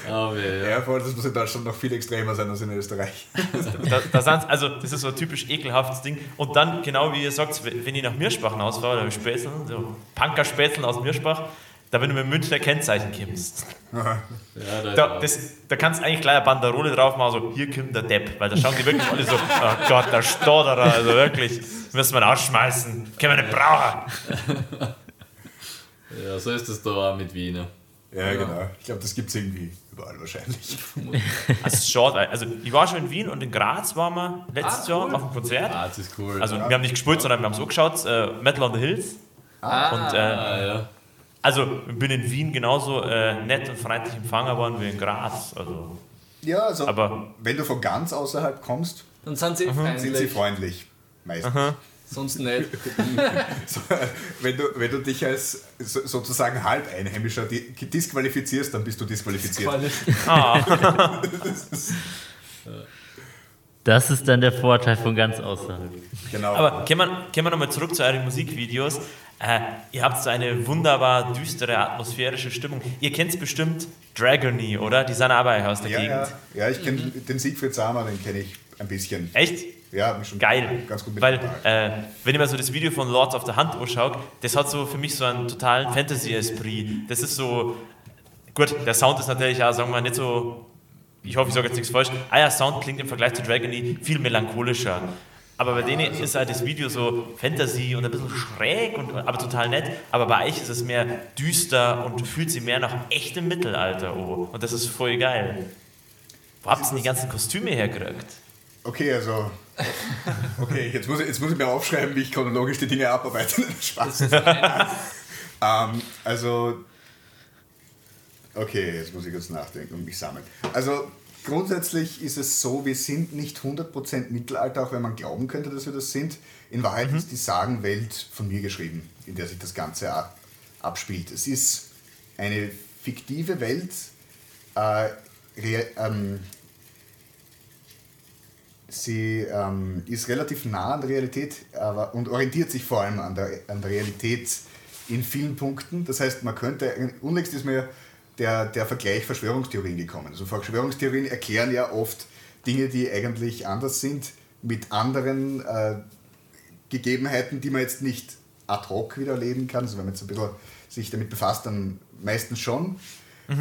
Aber ja. ja, vor allem, das muss in Deutschland noch viel extremer sein als in Österreich. Da, da sind's- also das ist so ein typisch ekelhaftes Ding. Und dann, genau wie ihr sagt, wenn ich nach Mirschbach hinausfahre, oder Spätzeln, so Punker-Spätzeln aus Mirschbach, da wenn du mit dem Münchner Kennzeichen kommst, Ja, da, da, das, da kannst du eigentlich gleich eine Banderole drauf machen, so hier kommt der Depp, weil da schauen die wirklich alle so, oh Gott, der Stotterer, also wirklich, müssen wir ihn ausschmeißen, können wir nicht brauchen. ja, so ist es da auch mit Wiener. Ja, genau. Ich glaube, das gibt es irgendwie überall wahrscheinlich. Also, es ist schade, also ich war schon in Wien und in Graz waren wir letztes Jahr auf dem Konzert. Ah, das ist cool. Also wir haben nicht gespielt, sondern wir haben so geschaut, äh, Metal on the Hills. Und äh, ah, ja. Also, ich bin in Wien genauso äh, nett und freundlich empfangen worden wie in Graz. Also, Ja, also Aber- wenn du von ganz außerhalb kommst, Dann sind sie sind sie freundlich. freundlich. Meistens. Sonst nicht. So, wenn, du, wenn du dich als so, sozusagen Halbeinheimischer di- disqualifizierst, dann bist du disqualifiziert. Das ist dann der Vorteil von ganz außerhalb. Genau. aber kommen wir, kommen wir nochmal zurück zu euren Musikvideos. Äh, ihr habt so eine wunderbar düstere atmosphärische Stimmung. Ihr kennt bestimmt Dragony, oder? Die sind aber aus der Ja, Gegend. ja, ja, ich kenne den Siegfried Sammer, den kenne ich ein bisschen. Echt? Ja, schon Geil. ganz gut Weil, äh, wenn ich mir so das Video von Lords of the Hand anschaue, das hat so für mich so einen totalen Fantasy-Esprit. Das ist so. Gut, der Sound ist natürlich auch, sagen wir, nicht so. Ich hoffe, ich sage jetzt nichts falsch. Ah ja, Sound klingt im Vergleich zu Dragony viel melancholischer. Aber bei denen ist halt das Video so Fantasy und ein bisschen schräg, und, aber total nett. Aber bei euch ist es mehr düster und fühlt sich mehr nach echtem Mittelalter an. Und das ist voll geil. Wo habt ihr denn die ganzen Kostüme hergekriegt? Okay, also. Okay, jetzt muss, ich, jetzt muss ich mir aufschreiben, wie ich chronologisch die Dinge abarbeite. Spaß. ähm, also. Okay, jetzt muss ich kurz nachdenken und mich sammeln. Also, grundsätzlich ist es so, wir sind nicht 100% Mittelalter, auch wenn man glauben könnte, dass wir das sind. In Wahrheit ist die Sagenwelt von mir geschrieben, in der sich das Ganze ab- abspielt. Es ist eine fiktive Welt, äh, rea- ähm, sie ähm, ist relativ nah an der Realität aber, und orientiert sich vor allem an der, an der Realität in vielen Punkten. Das heißt, man könnte, unlängst ist mir der, der Vergleich Verschwörungstheorien gekommen. Also Verschwörungstheorien erklären ja oft Dinge, die eigentlich anders sind, mit anderen äh, Gegebenheiten, die man jetzt nicht ad hoc wieder erleben kann. Also wenn man jetzt ein bisschen sich damit befasst, dann meistens schon.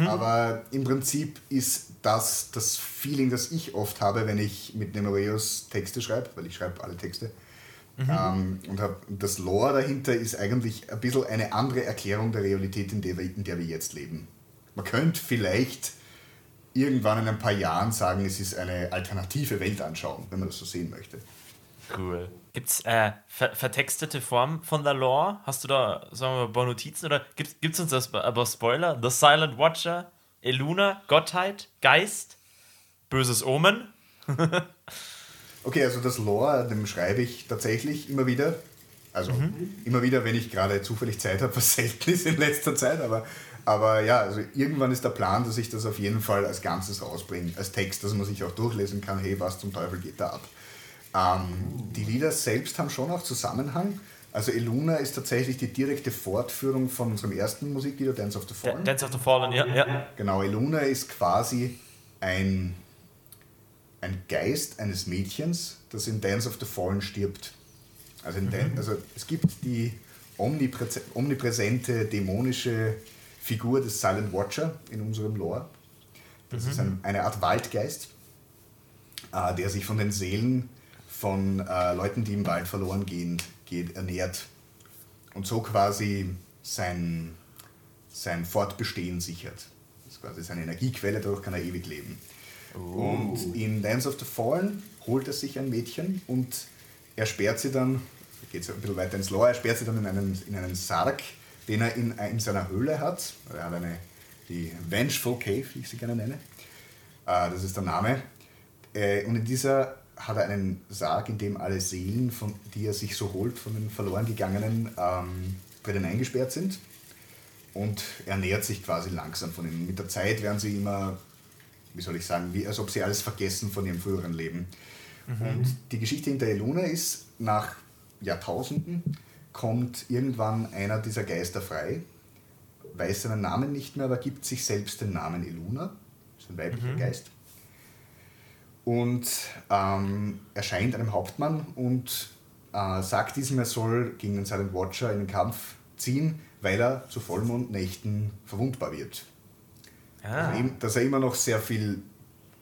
Aber im Prinzip ist das das Feeling, das ich oft habe, wenn ich mit Nemoreus Texte schreibe, weil ich schreibe alle Texte. Ähm, und hab, das Lore dahinter ist eigentlich ein bisschen eine andere Erklärung der Realität, in der wir, in der wir jetzt leben. Man könnte vielleicht irgendwann in ein paar Jahren sagen, es ist eine alternative Weltanschauung, wenn man das so sehen möchte. Cool. Gibt es äh, ver vertextete Form von der Lore? Hast du da, sagen wir mal, ein paar Notizen oder gibt es uns das aber Spoiler? The Silent Watcher, Eluna, Gottheit, Geist, böses Omen? Okay, also das Lore, dem schreibe ich tatsächlich immer wieder. Also immer wieder, wenn ich gerade zufällig Zeit habe, was selten ist in letzter Zeit. Aber, aber ja, also irgendwann ist der Plan, dass ich das auf jeden Fall als Ganzes rausbringe, als Text, dass man sich auch durchlesen kann, hey, was zum Teufel geht da ab. Ähm, die Lieder selbst haben schon auch Zusammenhang. Also Eluna ist tatsächlich die direkte Fortführung von unserem ersten Musikvideo, Dance of the Fallen. Dance of the Fallen, ja. ja. Genau, Eluna ist quasi ein, ein Geist eines Mädchens, das in Dance of the Fallen stirbt. Also, Dan- also es gibt die omniprä omnipräsente dämonische Figur des Silent Watcher in unserem Lore. Das ist ein, eine Art Waldgeist, äh, der sich von den Seelen von äh, Leuten, die im Wald verloren gehen, geht, ernährt und so quasi sein, sein Fortbestehen sichert. Das ist quasi seine Energiequelle, dadurch kann er ewig leben. Und in Dance of the Fallen holt er sich ein Mädchen und er sperrt sie dann, geht es ein bisschen weiter ins Lore, er sperrt sie dann in einen, in einen Sarg, den er in, in seiner Höhle hat. Er hat eine, die Vengeful Cave, wie ich sie gerne nenne. Äh, das ist der Name. Äh, und in dieser hat er einen Sarg, in dem alle Seelen, von, die er sich so holt, von den verloren gegangenen, ähm, drinnen eingesperrt sind. Und er nähert sich quasi langsam von ihnen. Mit der Zeit werden sie immer, wie soll ich sagen, wie, als ob sie alles vergessen von ihrem früheren Leben. Und die Geschichte hinter Eluna ist, nach Jahrtausenden kommt irgendwann einer dieser Geister frei, weiß seinen Namen nicht mehr, aber gibt sich selbst den Namen Eluna. Ist ein weiblicher Geist und ähm, erscheint einem Hauptmann und äh, sagt diesem, er soll gegen den Silent Watcher in den Kampf ziehen, weil er zu Vollmondnächten verwundbar wird. Ah. Also dass er immer noch sehr viel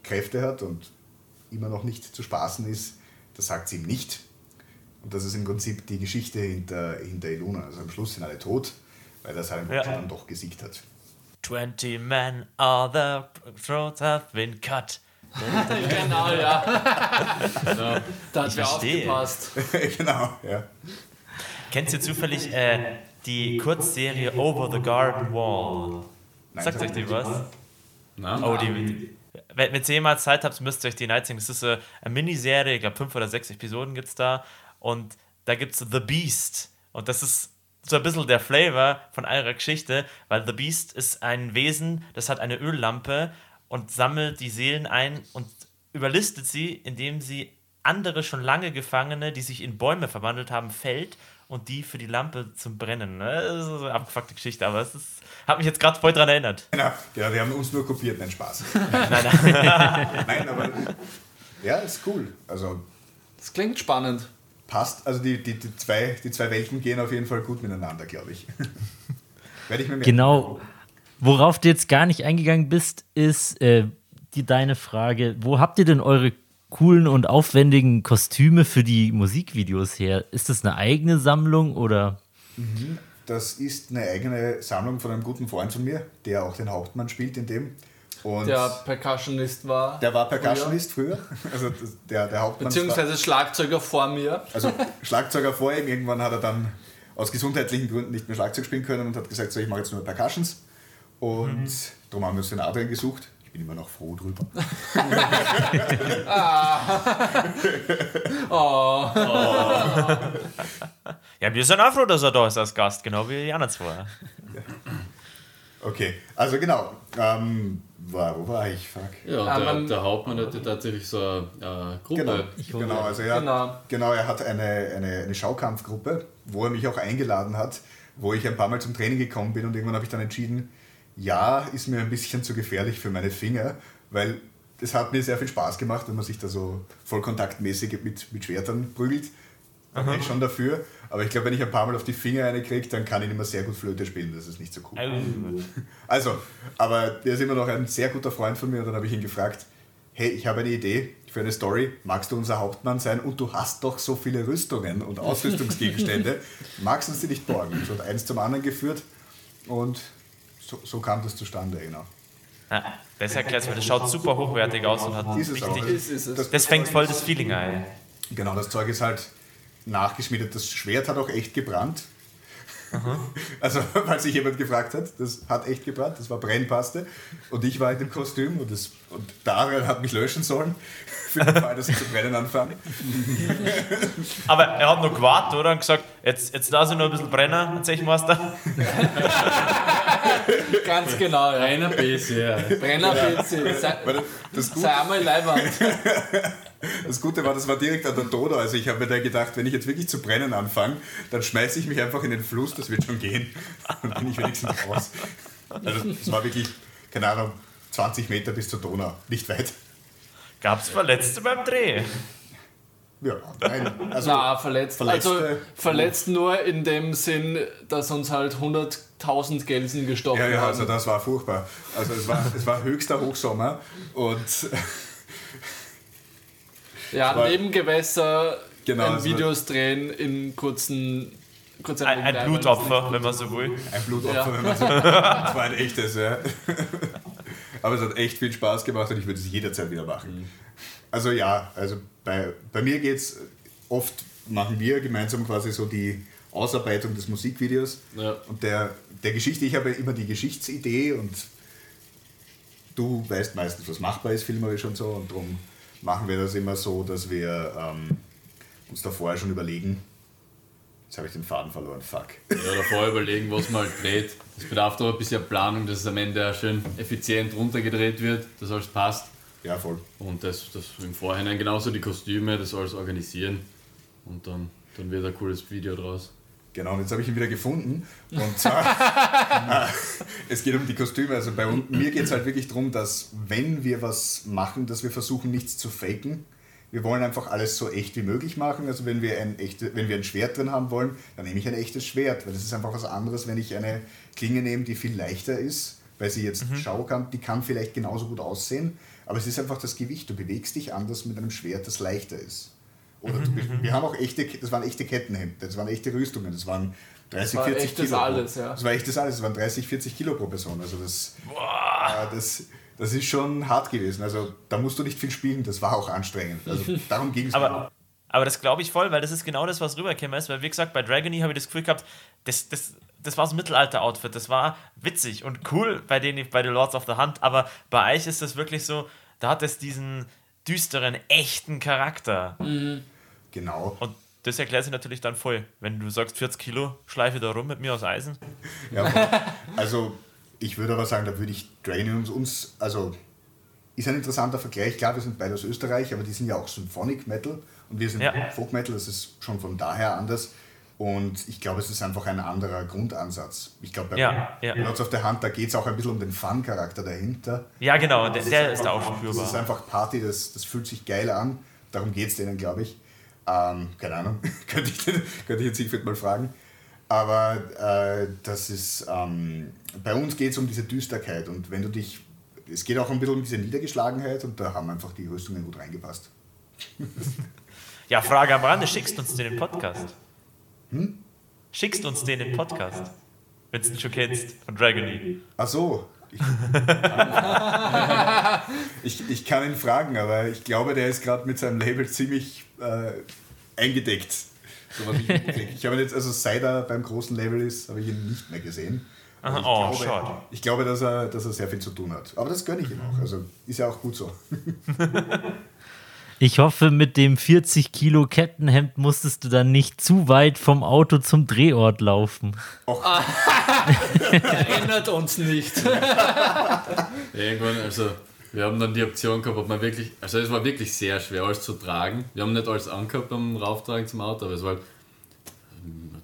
Kräfte hat und immer noch nicht zu spaßen ist, das sagt sie ihm nicht. Und das ist im Prinzip die Geschichte hinter, hinter Eluna. Also am Schluss sind alle tot, weil der Silent Ja. Dann doch gesiegt hat. 20 men, all the throats have been cut. genau, ja. Da hat Ich wer aufgepasst. genau, ja. Kennt ihr zufällig äh, die Kurzserie Over the Garden Wall? Nein, Sagt sag euch die was? Na? Oh, die, die, wenn wenn ihr jemals Zeit habt, müsst ihr euch die reinziehen. Das ist äh, eine Miniserie, ich glaube fünf oder sechs Episoden gibt es da. Und da gibt es The Beast. Und das ist so ein bisschen der Flavor von eurer Geschichte, weil The Beast ist ein Wesen, das hat eine Öllampe und sammelt die Seelen ein und überlistet sie, indem sie andere schon lange Gefangene, die sich in Bäume verwandelt haben, fällt und die für die Lampe zum Brennen. Ne? Das ist so eine abgefuckte Geschichte, aber es ist, hat mich jetzt gerade voll dran erinnert. Ja, die haben uns nur kopiert, nein, Spaß. Nein, nein. Nein, aber ja, ist cool. Also Das klingt spannend. Passt, also die, die, die, zwei, die zwei Welten gehen auf jeden Fall gut miteinander, glaube ich. Werde ich mir merken. Genau. Worauf du jetzt gar nicht eingegangen bist, ist äh, die, deine Frage: Wo habt ihr denn eure coolen und aufwendigen Kostüme für die Musikvideos her? Ist das eine eigene Sammlung oder? Das ist eine eigene Sammlung von einem guten Freund von mir, der auch den Hauptmann spielt in dem. Und Der Percussionist war. der war Percussionist früher. Also das, der, der Hauptmann. Beziehungsweise Schlagzeuger vor mir. Also Schlagzeuger vor ihm, irgendwann hat er dann aus gesundheitlichen Gründen nicht mehr Schlagzeug spielen können und hat gesagt, so ich mache jetzt nur Percussions. Und darum haben wir uns den Adrian gesucht. Ich bin immer noch froh drüber. Oh, Ja, wir sind auch froh, dass er da ist als Gast, genau wie die anderen zwei. Okay, also genau. Ähm, war, wo war ich? Fuck. Ja, und Ah, der, der Hauptmann hatte tatsächlich so eine äh, Gruppe. Genau, genau, also er, Genau. genau. er hat eine, eine, eine Schaukampfgruppe, wo er mich auch eingeladen hat, wo ich ein paar Mal zum Training gekommen bin und irgendwann habe ich dann entschieden, ja, ist mir ein bisschen zu gefährlich für meine Finger, weil es hat mir sehr viel Spaß gemacht, wenn man sich da so vollkontaktmäßig mit, mit Schwertern prügelt. Da bin ich schon dafür. Aber ich glaube, wenn ich ein paar Mal auf die Finger eine kriege, dann kann ich nicht mehr sehr gut Flöte spielen. Das ist nicht so cool. Also, aber der ist immer noch ein sehr guter Freund von mir und dann habe ich ihn gefragt, hey, ich habe eine Idee für eine Story, magst du unser Hauptmann sein und du hast doch so viele Rüstungen und Ausrüstungsgegenstände, magst du uns die nicht borgen? So hat eins zum anderen geführt und so, so kam das zustande, genau. Ja, besser erklärt, weil das schaut super hochwertig aus und hat Ist auch. richtig. es. Das, Das fängt voll das Feeling ein. genau, das Zeug ist halt nachgeschmiedet. Das Schwert hat auch echt gebrannt. Also, falls sich jemand gefragt hat, das hat echt gebrannt, das war Brennpaste. Und ich war in dem Kostüm und, das, und Darian hat mich löschen sollen, für den Fall, dass ich zu brennen anfange. Aber er hat noch gewartet, oder? Und gesagt, jetzt, jetzt lass ich noch ein bisschen brennen, Zechmeister. Ganz genau, ja. Einer bisher. Brenner-PC. Sei, Weil das, Gute, sei einmal Leibwand. das Gute war, das war direkt an der Donau. Also ich habe mir da gedacht, wenn ich jetzt wirklich zu brennen anfange, dann schmeiße ich mich einfach in den Fluss, das wird schon gehen. Und bin ich wenigstens raus. Also es war wirklich, keine Ahnung, 20 Meter bis zur Donau, nicht weit. Gab es Verletzte beim Dreh? Ja, nein, also Na, verletzt. Verletzte- Also verletzt nur in dem Sinn, dass uns halt 100.000 Gelsen gestochen Ja, ja, haben. also das war furchtbar. Also es war, es war höchster Hochsommer und ja, war- Nebengewässer Genau, in also- Videos drehen in kurzen, kurzen Ein, ein Blutopfer, wenn man so will. ein Blutopfer, Ja. wenn man so. Das war ein echtes, ja. Aber es hat echt viel Spaß gemacht und ich würde es jederzeit wieder machen. Also ja, also bei, bei mir geht es, oft machen wir gemeinsam quasi so die Ausarbeitung des Musikvideos Ja. und der, der Geschichte, ich habe immer die Geschichtsidee und du weißt meistens, was machbar ist filmerisch und so und darum machen wir das immer so, dass wir ähm, uns da vorher schon überlegen, jetzt habe ich den Faden verloren, fuck. Ja, davor überlegen, was man halt dreht. Das bedarf doch ein bisschen Planung, dass es am Ende auch schön effizient runtergedreht wird, dass alles passt. Ja, voll. Und das, das im Vorhinein genauso die Kostüme, das alles organisieren. Und dann, dann wird ein cooles Video draus. Genau, und jetzt habe ich ihn wieder gefunden. Und zwar, äh, es geht um die Kostüme. Also bei mir geht es halt wirklich darum, dass wenn wir was machen, dass wir versuchen, nichts zu faken. Wir wollen einfach alles so echt wie möglich machen. Also wenn wir ein, echte, wenn wir ein Schwert drin haben wollen, dann nehme ich ein echtes Schwert. Weil das ist einfach was anderes, wenn ich eine Klinge nehme, die viel leichter ist, weil sie jetzt schauen kann, die kann vielleicht genauso gut aussehen. Aber es ist einfach das Gewicht. Du bewegst dich anders mit einem Schwert, das leichter ist. Oder du, wir haben auch echte, das waren echte Kettenhemden, das waren echte Rüstungen, das waren 30, war 40 echtes Kilo. pro- alles, ja. Das war echtes alles, das waren 30, 40 Kilo pro Person. Also das, äh, das, das ist schon hart gewesen. Also da musst du nicht viel spielen, das war auch anstrengend. Also darum ging es Aber, aber das glaube ich voll, weil das ist genau das, was rübergekommen ist. Weil, wie gesagt, bei Dragony habe ich das Gefühl gehabt, das, das, das war so ein Mittelalter-Outfit. Das war witzig und cool bei den, bei den Lords of the Hunt. Aber bei euch ist das wirklich so, da hat es diesen düsteren, echten Charakter. Genau. Und das erklärt sich natürlich dann voll. Wenn du sagst, 40 Kilo, schleife da rum mit mir aus Eisen. Ja, also ich würde aber sagen, da würde ich Drain uns, also ist ein interessanter Vergleich. Klar, wir sind beide aus Österreich, aber die sind ja auch Symphonic Metal und wir sind Ja. Folk Metal, das ist schon von daher anders. Und ich glaube, es ist einfach ein anderer Grundansatz. Ich glaube, bei Ja, ja. Lords of the Hand, da geht es auch ein bisschen um den Fun-Charakter dahinter. Ja, genau, der, der ist da auch Das ist spürbar. einfach Party, das, das fühlt sich geil an. Darum geht es denen, glaube ich. Ähm, keine Ahnung, könnte ich, könnte ich jetzt Siegfried mal fragen. Aber äh, das ist, ähm, bei uns geht es um diese Düsterkeit und wenn du dich, es geht auch ein bisschen um diese Niedergeschlagenheit und da haben einfach die Rüstungen gut reingepasst. Ja, Frage am Rande, schickst uns den Podcast? Schickst uns den den Podcast? Wenn du den schon kennst, von Dragony. Ach so. Ich, ich, ich kann ihn fragen, aber ich glaube, der ist gerade mit seinem Label ziemlich äh, eingedeckt. So was ich ich habe ihn jetzt, also seit er beim großen Label ist, habe ich ihn nicht mehr gesehen. Aha, Aber oh, ich glaube, schade. Ich glaube, dass er, dass er sehr viel zu tun hat. Aber das gönne ich ihm auch. Also ist ja auch gut so. Ich hoffe, mit dem 40 Kilo Kettenhemd musstest du dann nicht zu weit vom Auto zum Drehort laufen. Erinnert uns nicht. Irgendwann, also wir haben dann die Option gehabt, ob man wirklich, also es war wirklich sehr schwer, alles zu tragen. Wir haben nicht alles angehabt beim Rauftragen zum Auto, aber es war halt,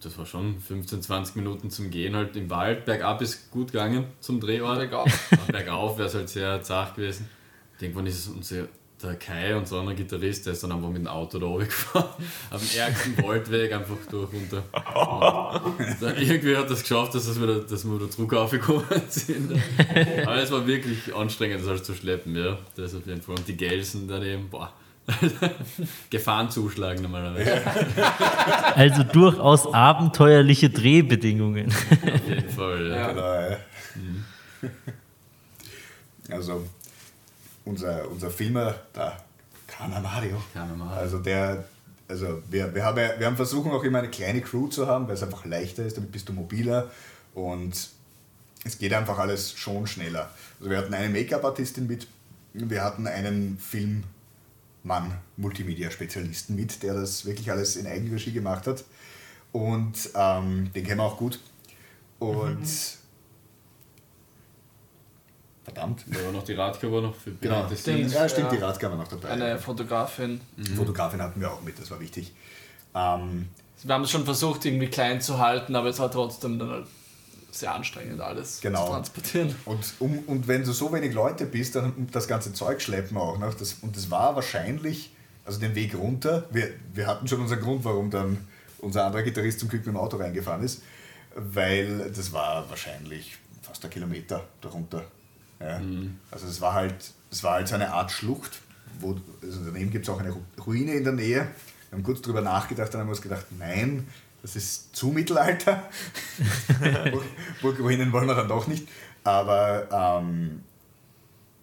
das war schon 15, 20 Minuten zum Gehen halt im Wald. Bergab ist gut gegangen zum Drehort. Bergauf. Bergauf wäre es halt sehr zart gewesen. Irgendwann ist es unser, der Kai, unser anderer Gitarrist, der ist dann einfach mit dem Auto da oben gefahren. Auf dem ärgsten Waldweg einfach durch runter. Und dann irgendwie hat das geschafft, dass, das wieder, dass wir wieder zurück aufgekommen sind. Aber es war wirklich anstrengend, das alles zu schleppen, ja. Das auf jeden Fall. Und die Gelsen daneben, boah. Gefahren zuschlagen normalerweise. Also durchaus abenteuerliche Drehbedingungen. Auf jeden Fall, ja. Ja. Genau, ja. Also unser, unser Filmer, der Kana Mario. Kana Mario. Also der, also wir, wir, haben, wir haben versuchen auch immer eine kleine Crew zu haben, weil es einfach leichter ist, damit bist du mobiler und es geht einfach alles schon schneller. Also wir hatten eine Make-up-Artistin mit, wir hatten einen Filmmann, Multimedia-Spezialisten mit, der das wirklich alles in Eigenregie gemacht hat und ähm, den kennen wir auch gut. Und verdammt, Da war noch die Radka war noch für Genau, Stimmt. Ja, stimmt, die Radkammer noch dabei. Eine Fotografin. Fotografin hatten wir auch mit, das war wichtig. Ähm, Wir haben es schon versucht, irgendwie klein zu halten, aber es war trotzdem dann halt sehr anstrengend, alles Genau. zu transportieren. und, um, und wenn du so wenig Leute bist, dann das ganze Zeug schleppen wir auch noch. Das, und das war wahrscheinlich, also den Weg runter, wir, wir hatten schon unseren Grund, warum dann unser anderer Gitarrist zum Glück mit dem Auto reingefahren ist, weil das war wahrscheinlich fast ein Kilometer darunter. Ja. Also es war halt, es war halt so eine Art Schlucht, wo, also daneben gibt es auch eine Ru- Ruine in der Nähe. Wir haben kurz drüber nachgedacht, dann haben wir uns gedacht, nein, das ist zu Mittelalter. Burg- Burgruinen wollen wir dann doch nicht. Aber ähm,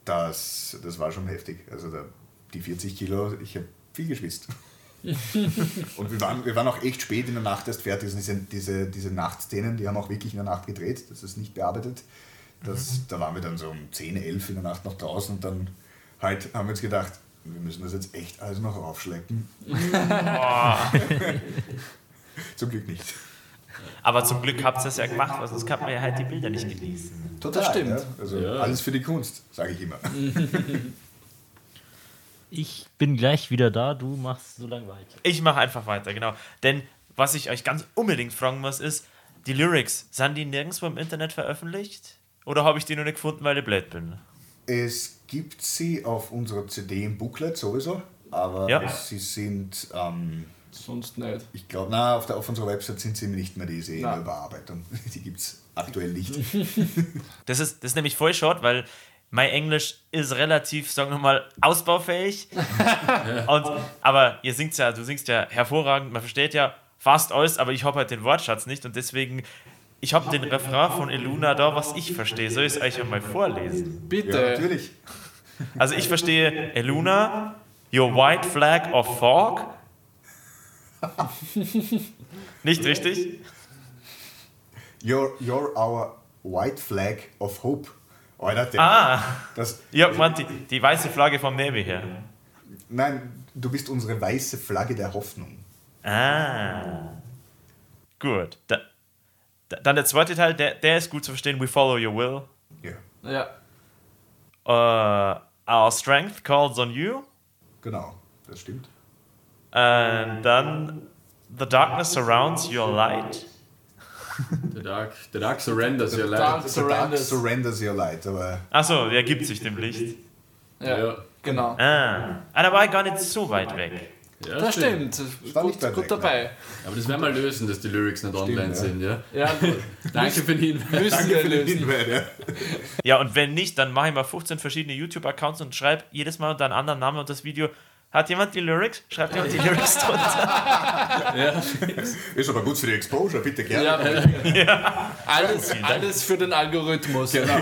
das, das war schon heftig. Also da, die 40 Kilo, ich habe viel geschwitzt. Und wir waren, wir waren auch echt spät in der Nacht erst fertig. Also diese, diese, diese Nachtszenen, die haben auch wirklich in der Nacht gedreht. Das ist nicht bearbeitet. Das, Da waren wir dann so um 10, 11 in der Nacht noch draußen und dann halt haben wir uns gedacht, wir müssen das jetzt echt alles noch aufschleppen. Zum Glück nicht. Aber zum Glück habt ihr es ja gemacht, weil sonst kann man ja halt die Bilder nicht genießen. Total. Das stimmt. Ja? Also Ja. alles für die Kunst, sage ich immer. Ich bin gleich wieder da, du machst so lange weiter. Ich mache einfach weiter, genau. Denn was ich euch ganz unbedingt fragen muss, ist, die Lyrics, sind die nirgendwo im Internet veröffentlicht? Oder habe ich die nur nicht gefunden, weil ich blöd bin? Es gibt sie auf unserer CD im Booklet sowieso, aber Ja. sie sind, ähm, Sonst nicht. ich glaube, na, auf, der, auf unserer Website sind sie nicht mehr, die ist eh in der Überarbeitung. Die gibt es aktuell nicht. Das ist, das ist nämlich voll short, weil mein Englisch ist relativ, sagen wir mal, ausbaufähig. Und, aber ihr singt ja, du singst ja hervorragend, man versteht ja fast alles, aber ich habe halt den Wortschatz nicht und deswegen, ich habe den Refrain von Eluna da, was ich verstehe. Soll ich es euch einmal vorlesen? Bitte. Ja, natürlich. Also ich verstehe Eluna, your white flag of fog. Nicht richtig? You're, you're our white flag of hope. Alter, der, Ah, das, ja, man, die, die weiße Flagge vom Navy her. nein, du bist unsere weiße Flagge der Hoffnung. Ah. Gut. Da, dann der zweite Teil, der, der ist gut zu verstehen. We follow your will. Ja, Uh, Ja. our strength calls on you. genau, das stimmt. Und dann The darkness surrounds your light. The dark, the dark surrenders your Dark light. The Dark Surrenders. surrenders your light, aber Achso, er gibt sich dem Licht. Ja, Ja. genau. Ah, ah, da war ich gar nicht so weit weg. Ja, Das stimmt. war Gut, gut dabei. Aber das werden wir lösen, dass die Lyrics nicht online ja. sind, ja? Ja, Danke für den Hinweis. müssen wir lösen. Hinweis, ja. Ja, und wenn nicht, dann mache ich mal 15 verschiedene YouTube-Accounts und schreibe jedes Mal unter einen anderen Namen und das Video. Hat jemand die Lyrics? Schreibt jemand die Lyrics drunter. Ist aber gut für die Exposure, bitte gerne. Ja, Alles, alles für den Algorithmus. Genau.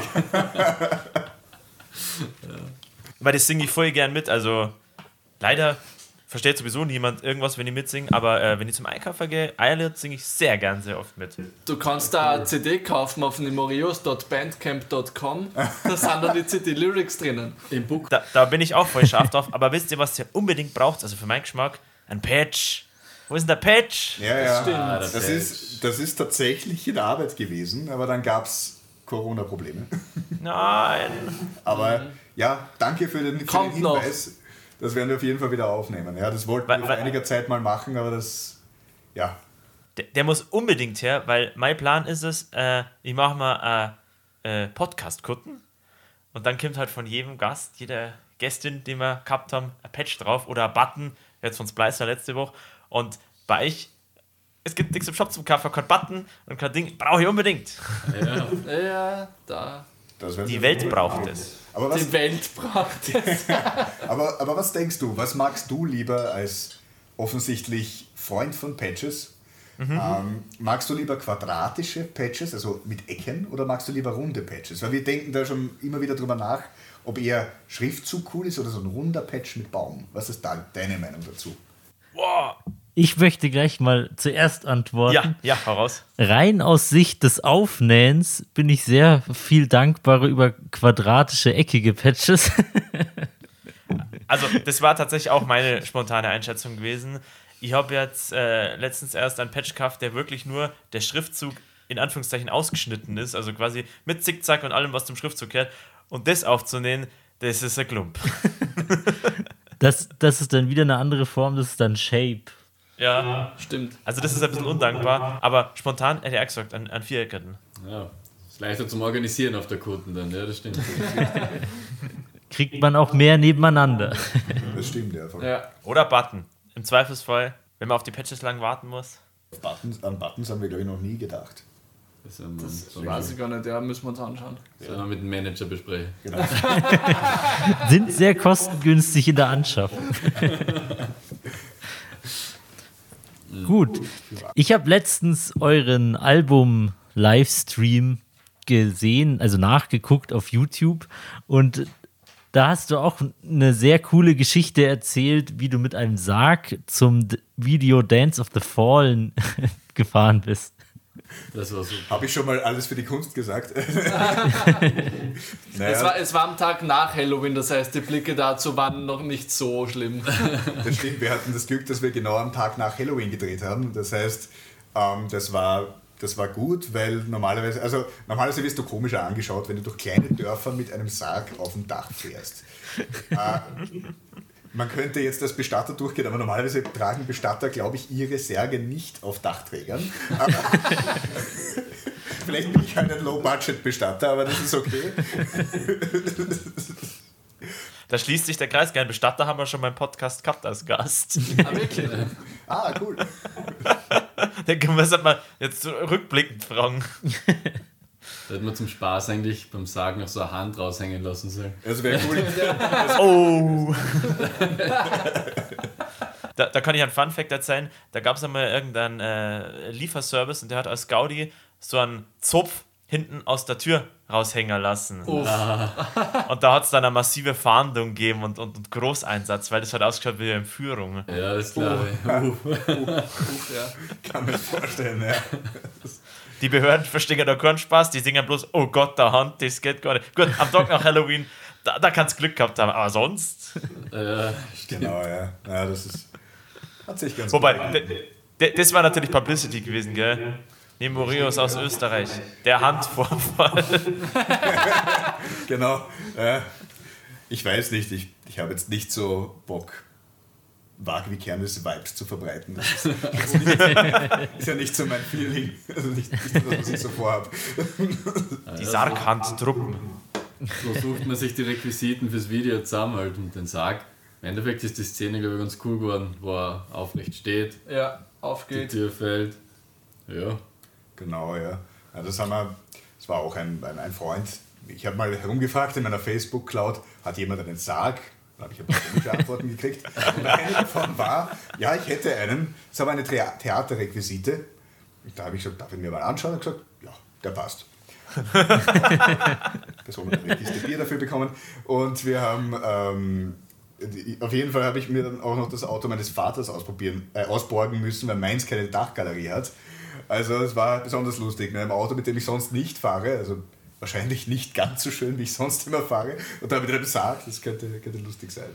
Weil das singe ich voll gern mit. Also leider versteht sowieso niemand irgendwas, wenn ich mitsinge, aber äh, wenn ich zum Einkaufen gehe, Eierlied singe ich sehr gern, sehr oft mit. Du kannst da eine CD kaufen auf nimorios.bandcamp.com. Da sind dann die CD-Lyrics drinnen. Im Book. Da, da bin ich auch voll scharf drauf. Aber wisst ihr, was ihr unbedingt braucht? Also für meinen Geschmack, ein Patch. Wo ist denn der Patch? Ja, ja. Stimmt. Ah, das Das ist- das ist tatsächlich in Arbeit gewesen, aber dann gab es Corona-Probleme. Nein. Aber ja, danke für den, für den Kommt noch. Das werden wir auf jeden Fall wieder aufnehmen. Ja, das wollten Weil- wir vor einiger Zeit mal machen, aber das, ja, Der, der muss unbedingt her, weil mein Plan ist es, äh, ich mache mal äh, äh, Podcast-Kutten und dann kommt halt von jedem Gast, jeder Gästin, die wir gehabt haben, ein Patch drauf oder ein Button, jetzt von Splicer letzte Woche. Und bei euch, es gibt nichts im Shop zum Kaufen, kein Button und kein Ding, brauche ich unbedingt. Ja. Ja, da. Die Welt braucht es. Aber was, Die Welt braucht es. aber, aber was denkst du? Was magst du lieber als offensichtlich Freund von Patches? Ähm, magst du lieber quadratische Patches, also mit Ecken, oder magst du lieber runde Patches? Weil wir denken da schon immer wieder drüber nach, ob eher Schriftzug cool ist oder so ein runder Patch mit Baum. Was ist da deine Meinung dazu? Wow. Ich möchte gleich mal zuerst antworten. Ja, ja, heraus. Rein aus Sicht des Aufnähens bin ich sehr viel dankbarer über quadratische, eckige Patches. Also, das war tatsächlich auch meine spontane Einschätzung gewesen. Ich habe jetzt äh, letztens erst einen Patch gekauft, der wirklich nur der Schriftzug in Anführungszeichen ausgeschnitten ist, also quasi mit Zickzack und allem, was zum Schriftzug gehört. Und das aufzunehmen, das ist ein Klump. Das, das ist dann wieder eine andere Form, das ist dann Shape. Ja, Stimmt. also das ist ein bisschen undankbar, aber spontan hätte ich auch gesagt, an, an Vierecken. ja. Ist leichter zum Organisieren auf der Kunden dann, ja, das stimmt. Kriegt man auch mehr nebeneinander. Das stimmt, ja. voll. Ja. Oder Button. Im Zweifelsfall, wenn man auf die Patches lang warten muss. Buttons, an Buttons haben wir, glaube ich, noch nie gedacht. Das, haben wir, Das sollen weiß ich gar nicht, ja, müssen wir uns anschauen. wir- sollen wir mit dem Manager besprechen. Genau. Sind sehr kostengünstig in der Anschaffung. Gut. Ich habe letztens euren Album-Livestream gesehen, also nachgeguckt auf YouTube und da hast du auch eine sehr coole Geschichte erzählt, wie du mit einem Sarg zum Video Dance of the Fallen gefahren bist. Das war so. Habe ich schon mal alles für die Kunst gesagt? Es, naja, war, es war am Tag nach Halloween, das heißt, die Blicke dazu waren noch nicht so schlimm. das stimmt. Wir hatten das Glück, dass wir genau am Tag nach Halloween gedreht haben. Das heißt, ähm, das war das war gut, weil normalerweise, also normalerweise wirst du komischer angeschaut, wenn du durch kleine Dörfer mit einem Sarg auf dem Dach fährst. äh, man könnte jetzt als Bestatter durchgehen, aber normalerweise tragen Bestatter, glaube ich, ihre Särge nicht auf Dachträgern. Vielleicht bin ich halt ein Low-Budget-Bestatter, aber das ist okay. Da schließt sich der Kreis. Gern Bestatter haben wir schon beim Podcast gehabt als Gast. Ah, wirklich? Ah, cool. Den können wir es halt mal jetzt rückblickend fragen. Da hätte man zum Spaß eigentlich beim Sagen noch so eine Hand raushängen lassen sollen. Das wäre cool. Oh! da, da kann ich einen Fun-Fact erzählen. Da gab es einmal irgendeinen äh, Lieferservice und der hat als Gaudi so einen Zopf hinten aus der Tür raushängen lassen. Uff. Und da hat es dann eine massive Fahndung gegeben und, und, und Großeinsatz, weil das hat ausgeschaut wie eine Entführung. Ja, das glaube ich. Uh. Uff, ja. Kann mir vorstellen, ja. Die Behörden verstehen da keinen Spaß, die singen bloß, oh Gott, der Hand, das geht gar nicht. Gut, am Tag nach Halloween, da, da kannst du Glück gehabt haben, aber sonst. Stimmt. Genau, ja. Ja, das ist. Hat sich ganz Wobei, gut de, de, das war natürlich Publicity gewesen, gell? Nemorius aus Österreich, der Handvorfall. Genau. Ja. Ich weiß nicht, ich, ich habe jetzt nicht so Bock, vage wie Kernes Vibes zu verbreiten. Das ist, das ist, nicht, ist ja nicht so mein Feeling. Also nicht, nicht das, was ich so vorhabe. Die Sarghand-Truppen. So sucht man sich die Requisiten fürs Video zusammen halt und den Sarg. Im Endeffekt ist die Szene, glaube ich, ganz cool geworden, wo er aufrecht steht, Ja, die aufgeht. Tür fällt. Ja. Genau, ja. ja das, haben wir, das war auch ein, ein, ein Freund. Ich habe mal herumgefragt in meiner Facebook-Cloud, hat jemand einen Sarg? Habe ich ein paar komische Antworten gekriegt. Und eine davon war, ja, ich hätte einen. Das ist aber eine Thea- Theaterrequisite. Und da habe ich gesagt, darf ich mir mal anschauen? Und gesagt, ja, der passt. Person hat eine Kiste Bier dafür bekommen. Und wir haben, ähm, auf jeden Fall habe ich mir dann auch noch das Auto meines Vaters ausprobieren, äh, ausborgen müssen, weil meins keine Dachgalerie hat. Also es war besonders lustig. Ne? Im Auto, mit dem ich sonst nicht fahre, also wahrscheinlich nicht ganz so schön, wie ich sonst immer fahre. Und da mit einem Sarg, das könnte, könnte lustig sein.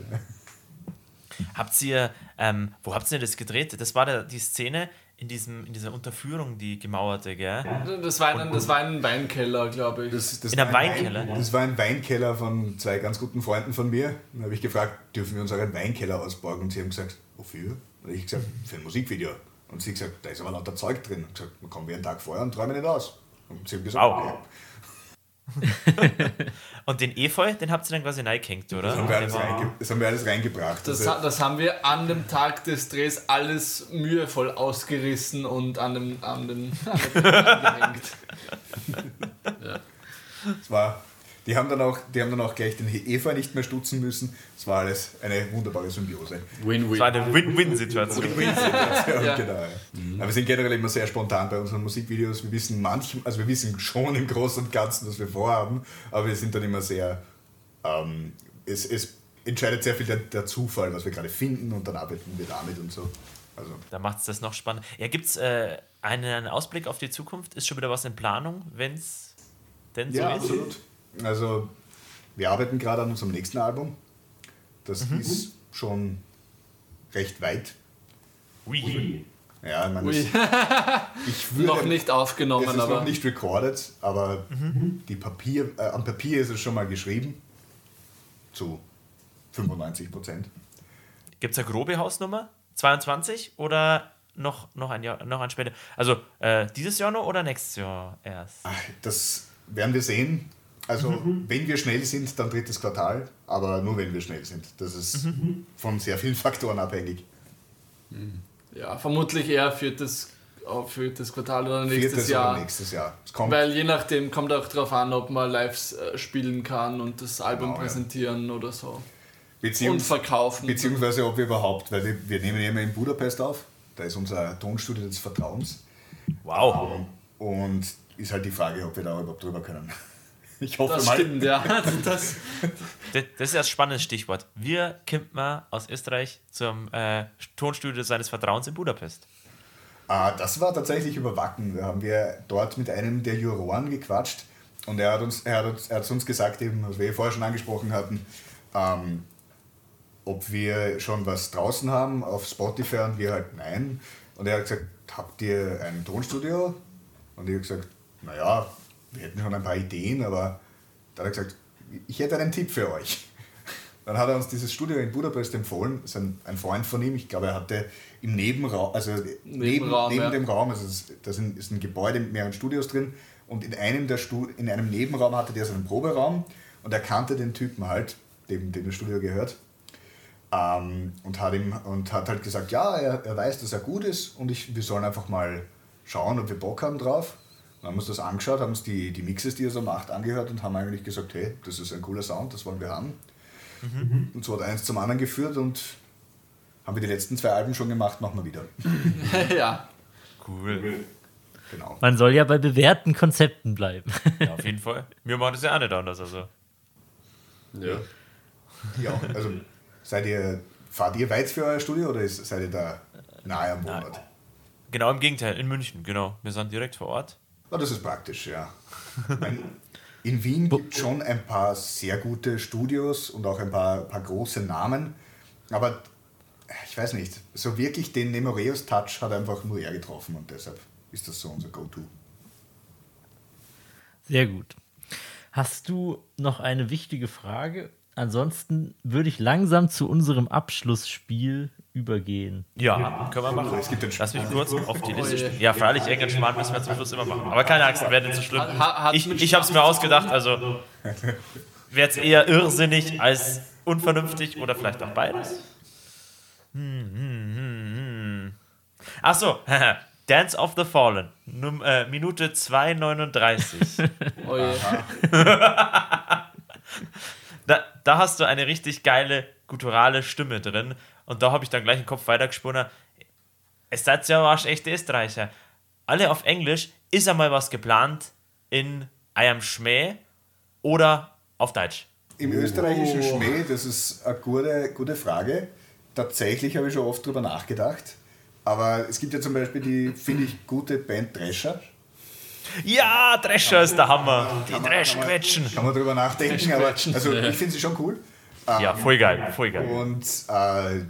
Habt ihr, ähm, wo habt ihr das gedreht? Das war der, die Szene in, diesem, in dieser Unterführung, die gemauerte, gell? Das war ein, das war ein Weinkeller, glaube ich. Das, das In einem ein Weinkeller? Wein, das war ein Weinkeller von zwei ganz guten Freunden von mir. Dann habe ich gefragt, dürfen wir uns einen Weinkeller ausborgen? Und sie haben gesagt, wofür? Und ich gesagt, für ein Musikvideo. Und sie gesagt, da ist aber lauter Zeug drin. Und gesagt, man kommen wir einen Tag vorher und träumen nicht aus. Und sie haben gesagt, Wow. Und den Efeu, den habt ihr dann quasi reingehängt, oder? Das haben, wir alles reinge das haben wir alles reingebracht. Das, Also, ha- das haben wir an dem Tag des Drehs alles mühevoll ausgerissen und an dem, an den, an angehängt. es war, die, haben dann auch, die haben dann auch gleich den Eva nicht mehr stutzen müssen. Es war alles eine wunderbare Symbiose. Win-win. Das war eine Win-Win-Situation. ja, Ja. Genau, ja. Aber wir sind generell immer sehr spontan bei unseren Musikvideos. Wir wissen manchmal, also wir wissen schon im Großen und Ganzen, was wir vorhaben, aber wir sind dann immer sehr, ähm, es, es entscheidet sehr viel der, der Zufall, was wir gerade finden und dann arbeiten wir damit und so. Also Da macht es das noch spannend. Ja, gibt es äh, einen Ausblick auf die Zukunft? Ist schon wieder was in Planung, wenn es denn so ja, ist? absolut. Also wir arbeiten gerade an unserem nächsten Album. Das Mhm. ist schon recht weit. Ui. Ja, ich meine, Ui. das- ich würde Noch nicht Es aufgenommen, ist noch aber nicht recorded, aber die Papier, äh, am Papier ist es schon mal geschrieben. Zu 95 Prozent. Gibt es eine grobe Hausnummer? 22 oder noch, noch, ein, Jahr, noch ein später? Also äh, dieses Jahr noch oder nächstes Jahr erst? Das werden wir sehen. Also, wenn wir schnell sind, dann drittes Quartal, aber nur wenn wir schnell sind. Das ist von sehr vielen Faktoren abhängig. Ja, vermutlich eher viertes, äh, viertes Quartal oder nächstes Viertes Jahr. oder nächstes Jahr. Es kommt, Weil je nachdem kommt auch darauf an, ob man live äh, spielen kann und das Album Genau, ja. präsentieren oder so. Und beziehungs verkaufen. beziehungsweise ob wir überhaupt, weil wir, wir nehmen ja immer in Budapest auf. Da ist unser Tonstudio des Vertrauens. Wow. Und ist halt die Frage, ob wir da überhaupt drüber können. Ich hoffe das mal. stimmt, ja. Das, Das, das ist ja ein spannendes Stichwort. Wir kommt man aus Österreich zum äh, Tonstudio seines Vertrauens in Budapest. Ah, das war tatsächlich über Wacken. Da haben wir dort mit einem der Juroren gequatscht und er hat uns, er hat uns, er hat uns gesagt, eben, was wir vorher schon angesprochen hatten, ähm, ob wir schon was draußen haben auf Spotify und wir halt nein. Und er hat gesagt, habt ihr ein Tonstudio? Und ich habe gesagt, naja, wir hätten schon ein paar Ideen, aber da hat er gesagt, ich hätte einen Tipp für euch. Dann hat er uns dieses Studio in Budapest empfohlen. Das ist ein, ein Freund von ihm. Ich glaube, er hatte im Nebenraum, also neben, Nebenraum, neben ja. dem Raum, also da sind- ist ein Gebäude mit mehreren Studios drin. Und in einem, der Stu in einem Nebenraum hatte der seinen Proberaum und er kannte den Typen halt, dem, dem das Studio gehört. Ähm, und, hat ihm, und hat halt gesagt, ja, er, er weiß, dass er gut ist und ich, wir sollen einfach mal schauen, ob wir Bock haben drauf. Dann haben wir uns das angeschaut, haben uns die, die Mixes, die er so macht, angehört und haben eigentlich gesagt, hey, das ist ein cooler Sound, das wollen wir haben. Und so hat eins zum anderen geführt und haben wir die letzten zwei Alben schon gemacht, machen wir wieder. ja. Cool. Genau. Man soll ja bei bewährten Konzepten bleiben. Ja, auf jeden Fall. Wir machen das ja auch nicht anders. Also. Ja. Ja, also seid ihr, fahrt ihr weit für euer Studio oder ist, seid ihr da nahe am Wohnort? Genau im Gegenteil, in München, genau. Wir sind direkt vor Ort. Na, das ist praktisch, ja. In Wien gibt es schon ein paar sehr gute Studios und auch ein paar, paar große Namen, aber ich weiß nicht, so wirklich den Nemoreus-Touch hat einfach nur er getroffen und deshalb ist das so unser Go-To. Sehr gut. Hast du noch eine wichtige Frage? Ansonsten würde ich langsam zu unserem Abschlussspiel übergehen. Ja, können wir machen. Es gibt den Lass mich kurz auf die Liste Oh stellen. Ja, freilich, Englisch Schmarrn müssen wir zum Schluss immer machen. Aber keine Angst, wäre nicht so schlimm. Ich, ich habe es mir ausgedacht, also wäre es eher irrsinnig als unvernünftig oder vielleicht auch beides. Hm, hm, hm, hm. Ach so, Dance of the Fallen, Num äh, Minute 2,39. Oh da, da hast du eine richtig geile gutturale Stimme drin. Und da habe ich dann gleich im Kopf weitergesponnen. Es seid ja was echte Österreicher. Alle auf Englisch, ist einmal was geplant in I am Schmäh oder auf Deutsch? Im österreichischen Schmäh, das ist eine gute, gute Frage. Tatsächlich habe ich schon oft drüber nachgedacht. Aber es gibt ja zum Beispiel die, finde ich, gute Band Drescher. Ja, Drescher ist der Hammer. Die Dreschquetschen. Kann man drüber nachdenken, aber also ich finde sie schon cool. Ja, voll geil, voll geil. Und äh,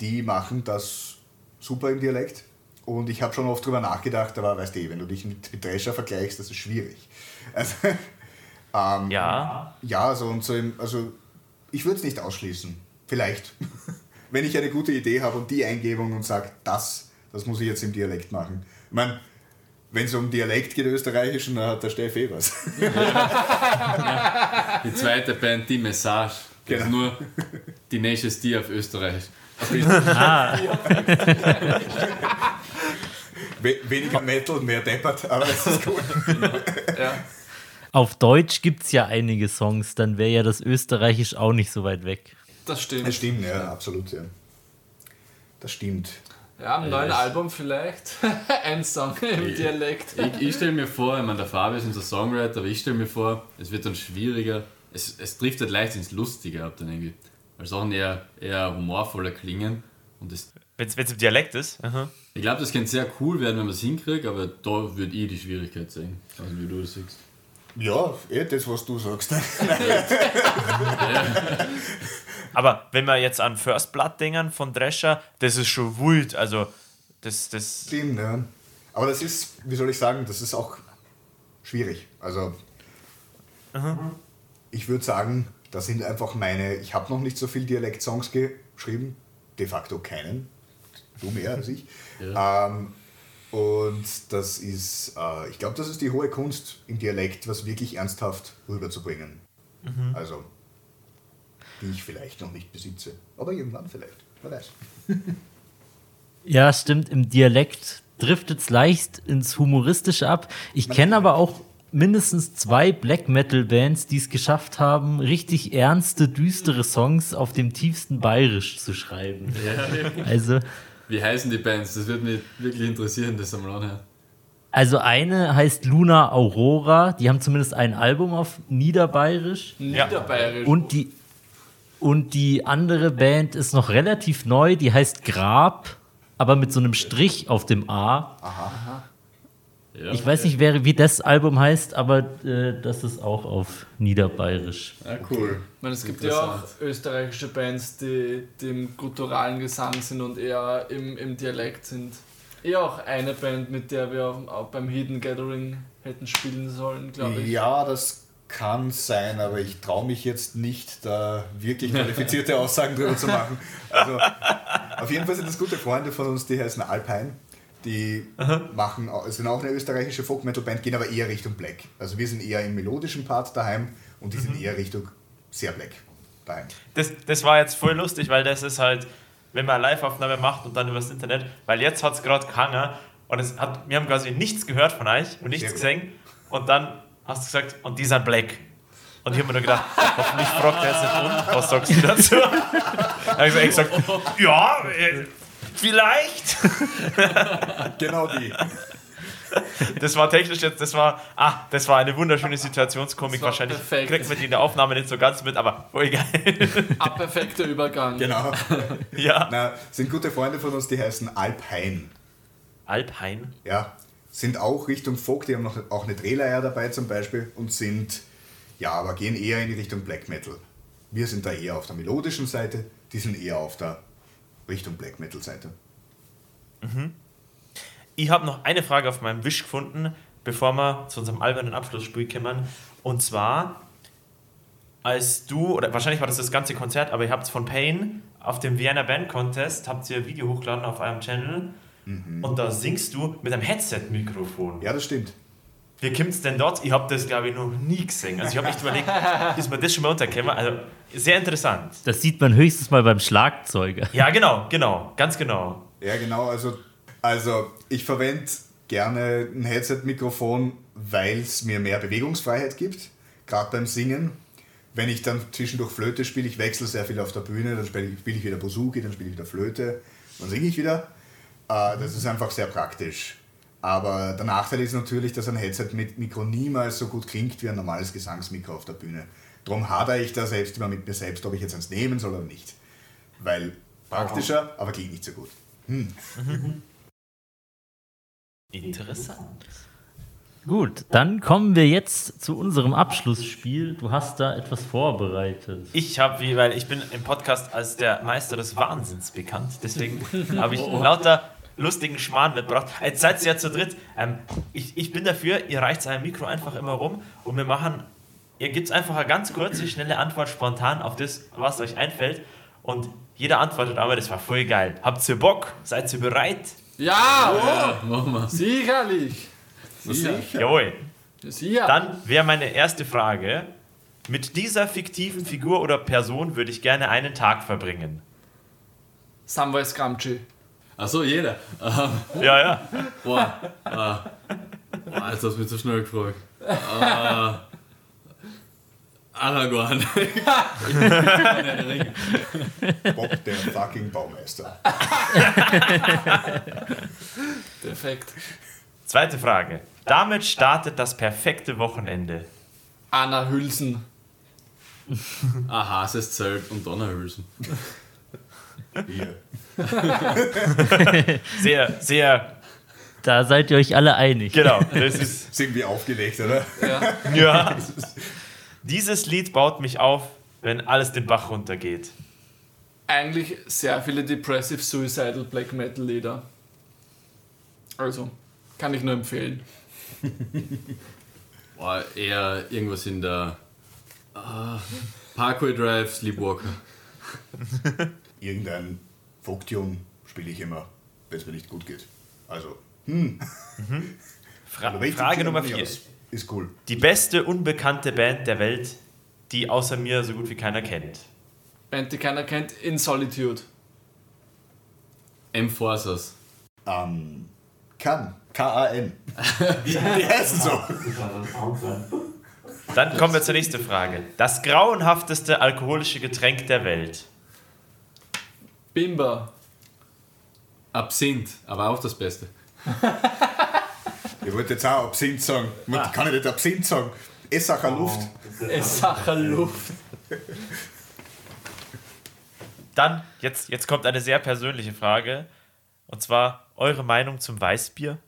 die machen das super im Dialekt. Und ich habe schon oft drüber nachgedacht, aber weißt du, wenn du dich mit, mit Drescher vergleichst, das ist schwierig. Also, ähm, Ja, ja, so und so im, also ich würde es nicht ausschließen. Vielleicht. Wenn ich eine gute Idee habe und die Eingebung und sage, das, das muss ich jetzt im Dialekt machen. Ich meine, wenn es um Dialekt geht, österreichischen, dann hat der Steff eh was. Die zweite Band, die Message. Das ist Genau. nur die Nations D auf Österreich. We weniger Metal, mehr Deppert, aber das ist cool. Ja. Auf Deutsch gibt es ja einige Songs, dann wäre ja das Österreichisch auch nicht so weit weg. Das stimmt. Das stimmt, ja, absolut, ja. Das stimmt. Ja, am neuen es- Album vielleicht. Ein Song im Dialekt. Ich, ich stelle mir vor, ich meine, der Fabi ist unser Songwriter, aber ich stelle mir vor, es wird dann schwieriger. Es, es driftet leicht ins Lustige ab dann irgendwie. Weil Sachen eher, eher humorvoller klingen. Und das, wenn es im Dialekt ist. Aha. ich glaube, das könnte sehr cool werden, wenn man es hinkriegt, aber da würde ich die Schwierigkeit sehen. Also wie du das siehst. Ja, eh das, was du sagst. Aber wenn wir jetzt an First Blood denken von Drescher, das ist schon wild. Also, das, das. Stimmt, ja. Aber das ist, wie soll ich sagen, das ist auch schwierig. Also, ich würde sagen, das sind einfach meine, ich habe noch nicht so viel Dialekt-Songs geschrieben, de facto keinen. Du mehr als ich. Ähm, und das ist, äh, ich glaube, das ist die hohe Kunst im Dialekt, was wirklich ernsthaft rüberzubringen. Also, die ich vielleicht noch nicht besitze. Aber irgendwann vielleicht, wer weiß. Ja, stimmt, im Dialekt driftet es leicht ins Humoristische ab. Ich kenne aber auch mindestens zwei Black Metal Bands, die es geschafft haben, richtig ernste, düstere Songs auf dem tiefsten Bayerisch zu schreiben. Also, Wie heißen die Bands? Das würde mich wirklich interessieren, das einmal anhören. also eine heißt Luna Aurora, die haben zumindest ein Album auf Niederbayerisch. Niederbayerisch. Und die, und die andere Band ist noch relativ neu, die heißt Grab, aber mit so einem Strich auf dem A. Ja, Ich weiß nicht, wer, wie das Album heißt, aber äh, das ist auch auf Niederbayerisch. Ja, cool. Ich meine, es gibt ja auch österreichische Bands, die, die im gutturalen Gesang sind und eher im, im Dialekt sind. Eher auch eine Band, mit der wir auch, auch beim Hidden Gathering hätten spielen sollen, glaube ich. Ja, das kann sein, aber ich traue mich jetzt nicht, da wirklich qualifizierte Aussagen drüber zu machen. Also, auf jeden Fall sind das gute Freunde von uns, die heißen Alpine. Die machen, au- sind auch eine österreichische Folk-Metal-Band, gehen aber eher Richtung Black. Also wir sind eher im melodischen Part daheim und die sind eher Richtung sehr Black daheim. das, das war jetzt voll lustig, weil das ist halt, wenn man eine Live-Aufnahme macht und dann übers Internet, weil jetzt hat es gerade gehangen und es hat, wir haben quasi nichts gehört von euch und nichts gesehen und dann hast du gesagt, und die sind black. Und ich habe mir nur gedacht, hoffentlich fragt er jetzt nicht und, was sagst du dazu? Dann habe ich gesagt, ja, äh, vielleicht. Genau die. Das war technisch jetzt, das war, ah, das war eine wunderschöne Situationskomik. Wahrscheinlich perfekt. kriegt man die in der Aufnahme nicht so ganz mit, aber voll geil. Ah, perfekter Übergang. Genau. ja. Na, sind gute Freunde von uns, die heißen Alpine. Alpine. Ja, sind auch Richtung Folk, die haben noch, auch eine Drehleier dabei zum Beispiel und sind, ja, aber gehen eher in die Richtung Black Metal. Wir sind da eher auf der melodischen Seite, die sind eher auf der Richtung Black Metal Seite. Ich habe noch eine Frage auf meinem Wisch gefunden, bevor wir zu unserem albernen Abschlussspiel kommen. Und zwar, als du, oder wahrscheinlich war das das ganze Konzert, aber ihr habt von Pain auf dem Vienna Band Contest, habt ihr ein Video hochgeladen auf eurem Channel und da singst du mit einem Headset-Mikrofon. Ja, das stimmt. Wie kommt es denn dort? Ich habe das, glaube ich, noch nie gesehen. Also ich habe echt überlegt, ist mir das schon mal untergekommen? Also sehr interessant. Das sieht man höchstens mal beim Schlagzeuger. Ja, genau, genau, ganz genau. Ja, genau. Also, also ich verwende gerne ein Headset-Mikrofon, weil es mir mehr Bewegungsfreiheit gibt, gerade beim Singen. Wenn ich dann zwischendurch Flöte spiele, ich wechsle sehr viel auf der Bühne, dann spiele ich, wieder Bouzouki, dann spiele ich wieder Flöte, dann singe ich wieder. Äh, das ist einfach sehr praktisch. Aber der Nachteil ist natürlich, dass ein Headset mit Mikro niemals so gut klingt wie ein normales Gesangsmikro auf der Bühne. Darum hadere ich da selbst immer mit mir selbst, ob ich jetzt eins nehmen soll oder nicht. Weil praktischer, aber klingt nicht so gut. Interessant. Gut, dann kommen wir jetzt zu unserem Abschlussspiel. Du hast da etwas vorbereitet. Ich habe, wie, weil ich bin im Podcast als der Meister des Wahnsinns bekannt, deswegen habe ich lauter lustigen Schmarrn mitgebracht. Jetzt seid ihr ja zu dritt. Ähm, ich, ich bin dafür, ihr reicht ein Mikro einfach immer rum und wir machen, ihr gebt einfach eine ganz kurze, schnelle Antwort spontan auf das, was euch einfällt und jeder antwortet aber, das war voll geil. Habt ihr Bock? Seid ihr bereit? Ja, Machen wir. sicherlich. Sicher. Jawohl. Sicher. Dann wäre meine erste Frage, mit dieser fiktiven Figur oder Person würde ich gerne einen Tag verbringen. Samwise Scramci. Achso, jeder. Ähm, Ja, ja. boah, äh, boah, jetzt hast du mich zu schnell gefragt. Äh, Aragorn. Bob, der fucking Baumeister. Perfekt. Zweite Frage. Damit startet das perfekte Wochenende. Anna Hülsen. Ein Hases Zelt und Donnerhülsen. Hier. Sehr, sehr, Da seid ihr euch alle einig. genau. Das ist, Sind wir aufgelegt, oder? Ja. ja. Dieses Lied baut mich auf, wenn alles den Bach runtergeht. Eigentlich sehr viele Depressive Suicidal Black Metal Lieder. Also, kann ich nur empfehlen. Boah, eher irgendwas in der äh, Parkway Drive, Sleepwalker. Irgendein Folktune spiele ich immer, wenn es mir nicht gut geht. Also, Fra welche Frage Tiere Nummer bin ich 4. aus? Ist cool. Die beste unbekannte Band der Welt, die außer mir so gut wie keiner kennt. Band, die keiner kennt, In Solitude. Enforcers. Ähm, kann. K-A-N. Die heißen so. Dann kommen wir zur nächsten Frage. Das grauenhafteste alkoholische Getränk der Welt. Bimba. Absinth, aber auch das Beste. Ich wollte jetzt auch Absinth sagen. Man kann ich nicht Absinth sagen. Essacher Luft. Es Sacher Luft. Dann, jetzt, jetzt kommt eine sehr persönliche Frage. Und zwar eure Meinung zum Weißbier.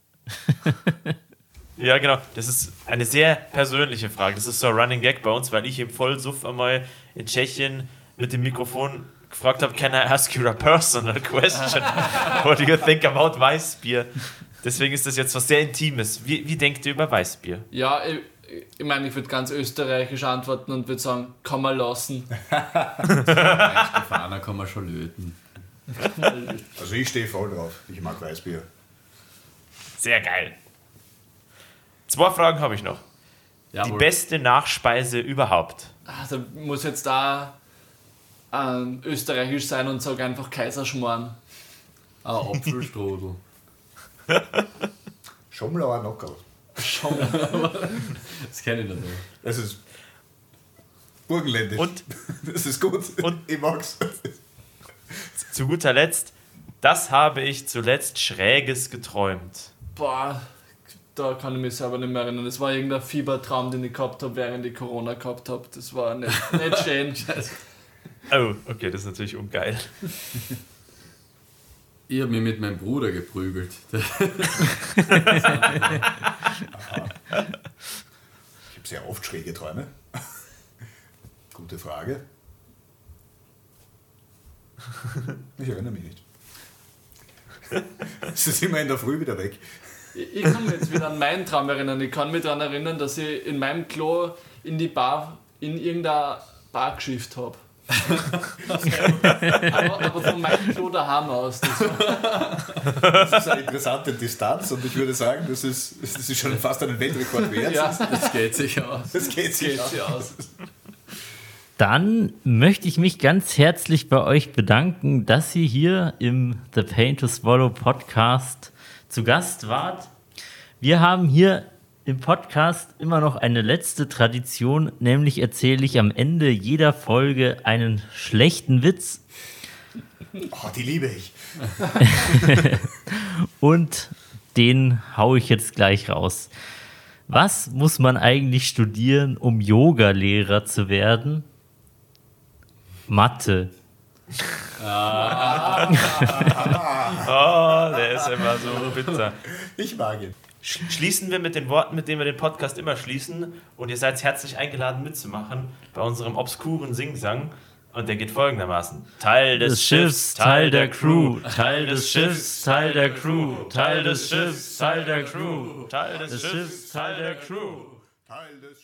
ja, genau. Das ist eine sehr persönliche Frage. Das ist so ein Running Gag bei uns, weil ich im Vollsuff einmal in Tschechien mit dem Mikrofon gefragt habe, can I ask you a personal question? What do you think about Weißbier? Deswegen ist das jetzt was sehr Intimes. Wie, wie denkt ihr über Weißbier? Ja, ich, ich meine, ich würde ganz österreichisch antworten und würde sagen, kann man lassen. Gefahrner kann man schon löten. Also ich stehe voll drauf. Ich mag Weißbier. Sehr geil. Zwei Fragen habe ich noch. Die Jawohl. beste Nachspeise überhaupt. Also muss jetzt da ähm, österreichisch sein und sage einfach Kaiserschmarrn. Ah, Apfelstrudel. Schomlauer Knockerl. Das kenne ich nicht. mehr. Das ist burgenländisch. Und das ist gut. Und- ich mag's. zu guter Letzt, das habe ich zuletzt Schräges geträumt. Boah, da kann ich mich selber nicht mehr erinnern. Das war irgendein Fiebertraum, den ich gehabt habe, während ich Corona gehabt habe. Das war nicht, nicht schön. Oh, okay, das ist natürlich ungeil. Ich habe mich mit meinem Bruder geprügelt. Ich habe sehr oft schräge Träume. Gute Frage. Ich erinnere mich nicht. Es ist immer in der Früh wieder weg. Ich, kann mich jetzt wieder an meinen Traum erinnern. Ich kann mich daran erinnern, dass ich in meinem Klo in die Bar in irgendeiner Parkschrift habe. Aber, aber von meinem Klo daheim aus. Das Das ist eine interessante Distanz und ich würde sagen, das ist, das ist schon fast einen Weltrekord wert. ja, Das geht sich aus. Das geht sich geht aus. aus. Dann möchte ich mich ganz herzlich bei euch bedanken, dass ihr hier im The Pain to Swallow Podcast zu Gast wart. Wir haben hier im Podcast immer noch eine letzte Tradition, nämlich erzähle ich am Ende jeder Folge einen schlechten Witz Oh, die liebe ich. und den hau ich jetzt gleich raus. Was muss man eigentlich studieren, um Yoga-Lehrer zu werden? Mathe. Oh, der ist immer so bitter. Ich mag ihn. Sch- Schließen wir mit den Worten, mit denen wir den Podcast immer schließen. Und ihr seid herzlich eingeladen mitzumachen bei unserem obskuren Singsang. Und der geht folgendermaßen: Teil des, des Schiffs, Teil der Crew, Teil des Schiffs, Teil der Crew, Teil des Schiffs, Teil der Crew, Teil des des Schiffs, Schiffs, Teil der Crew. Teil des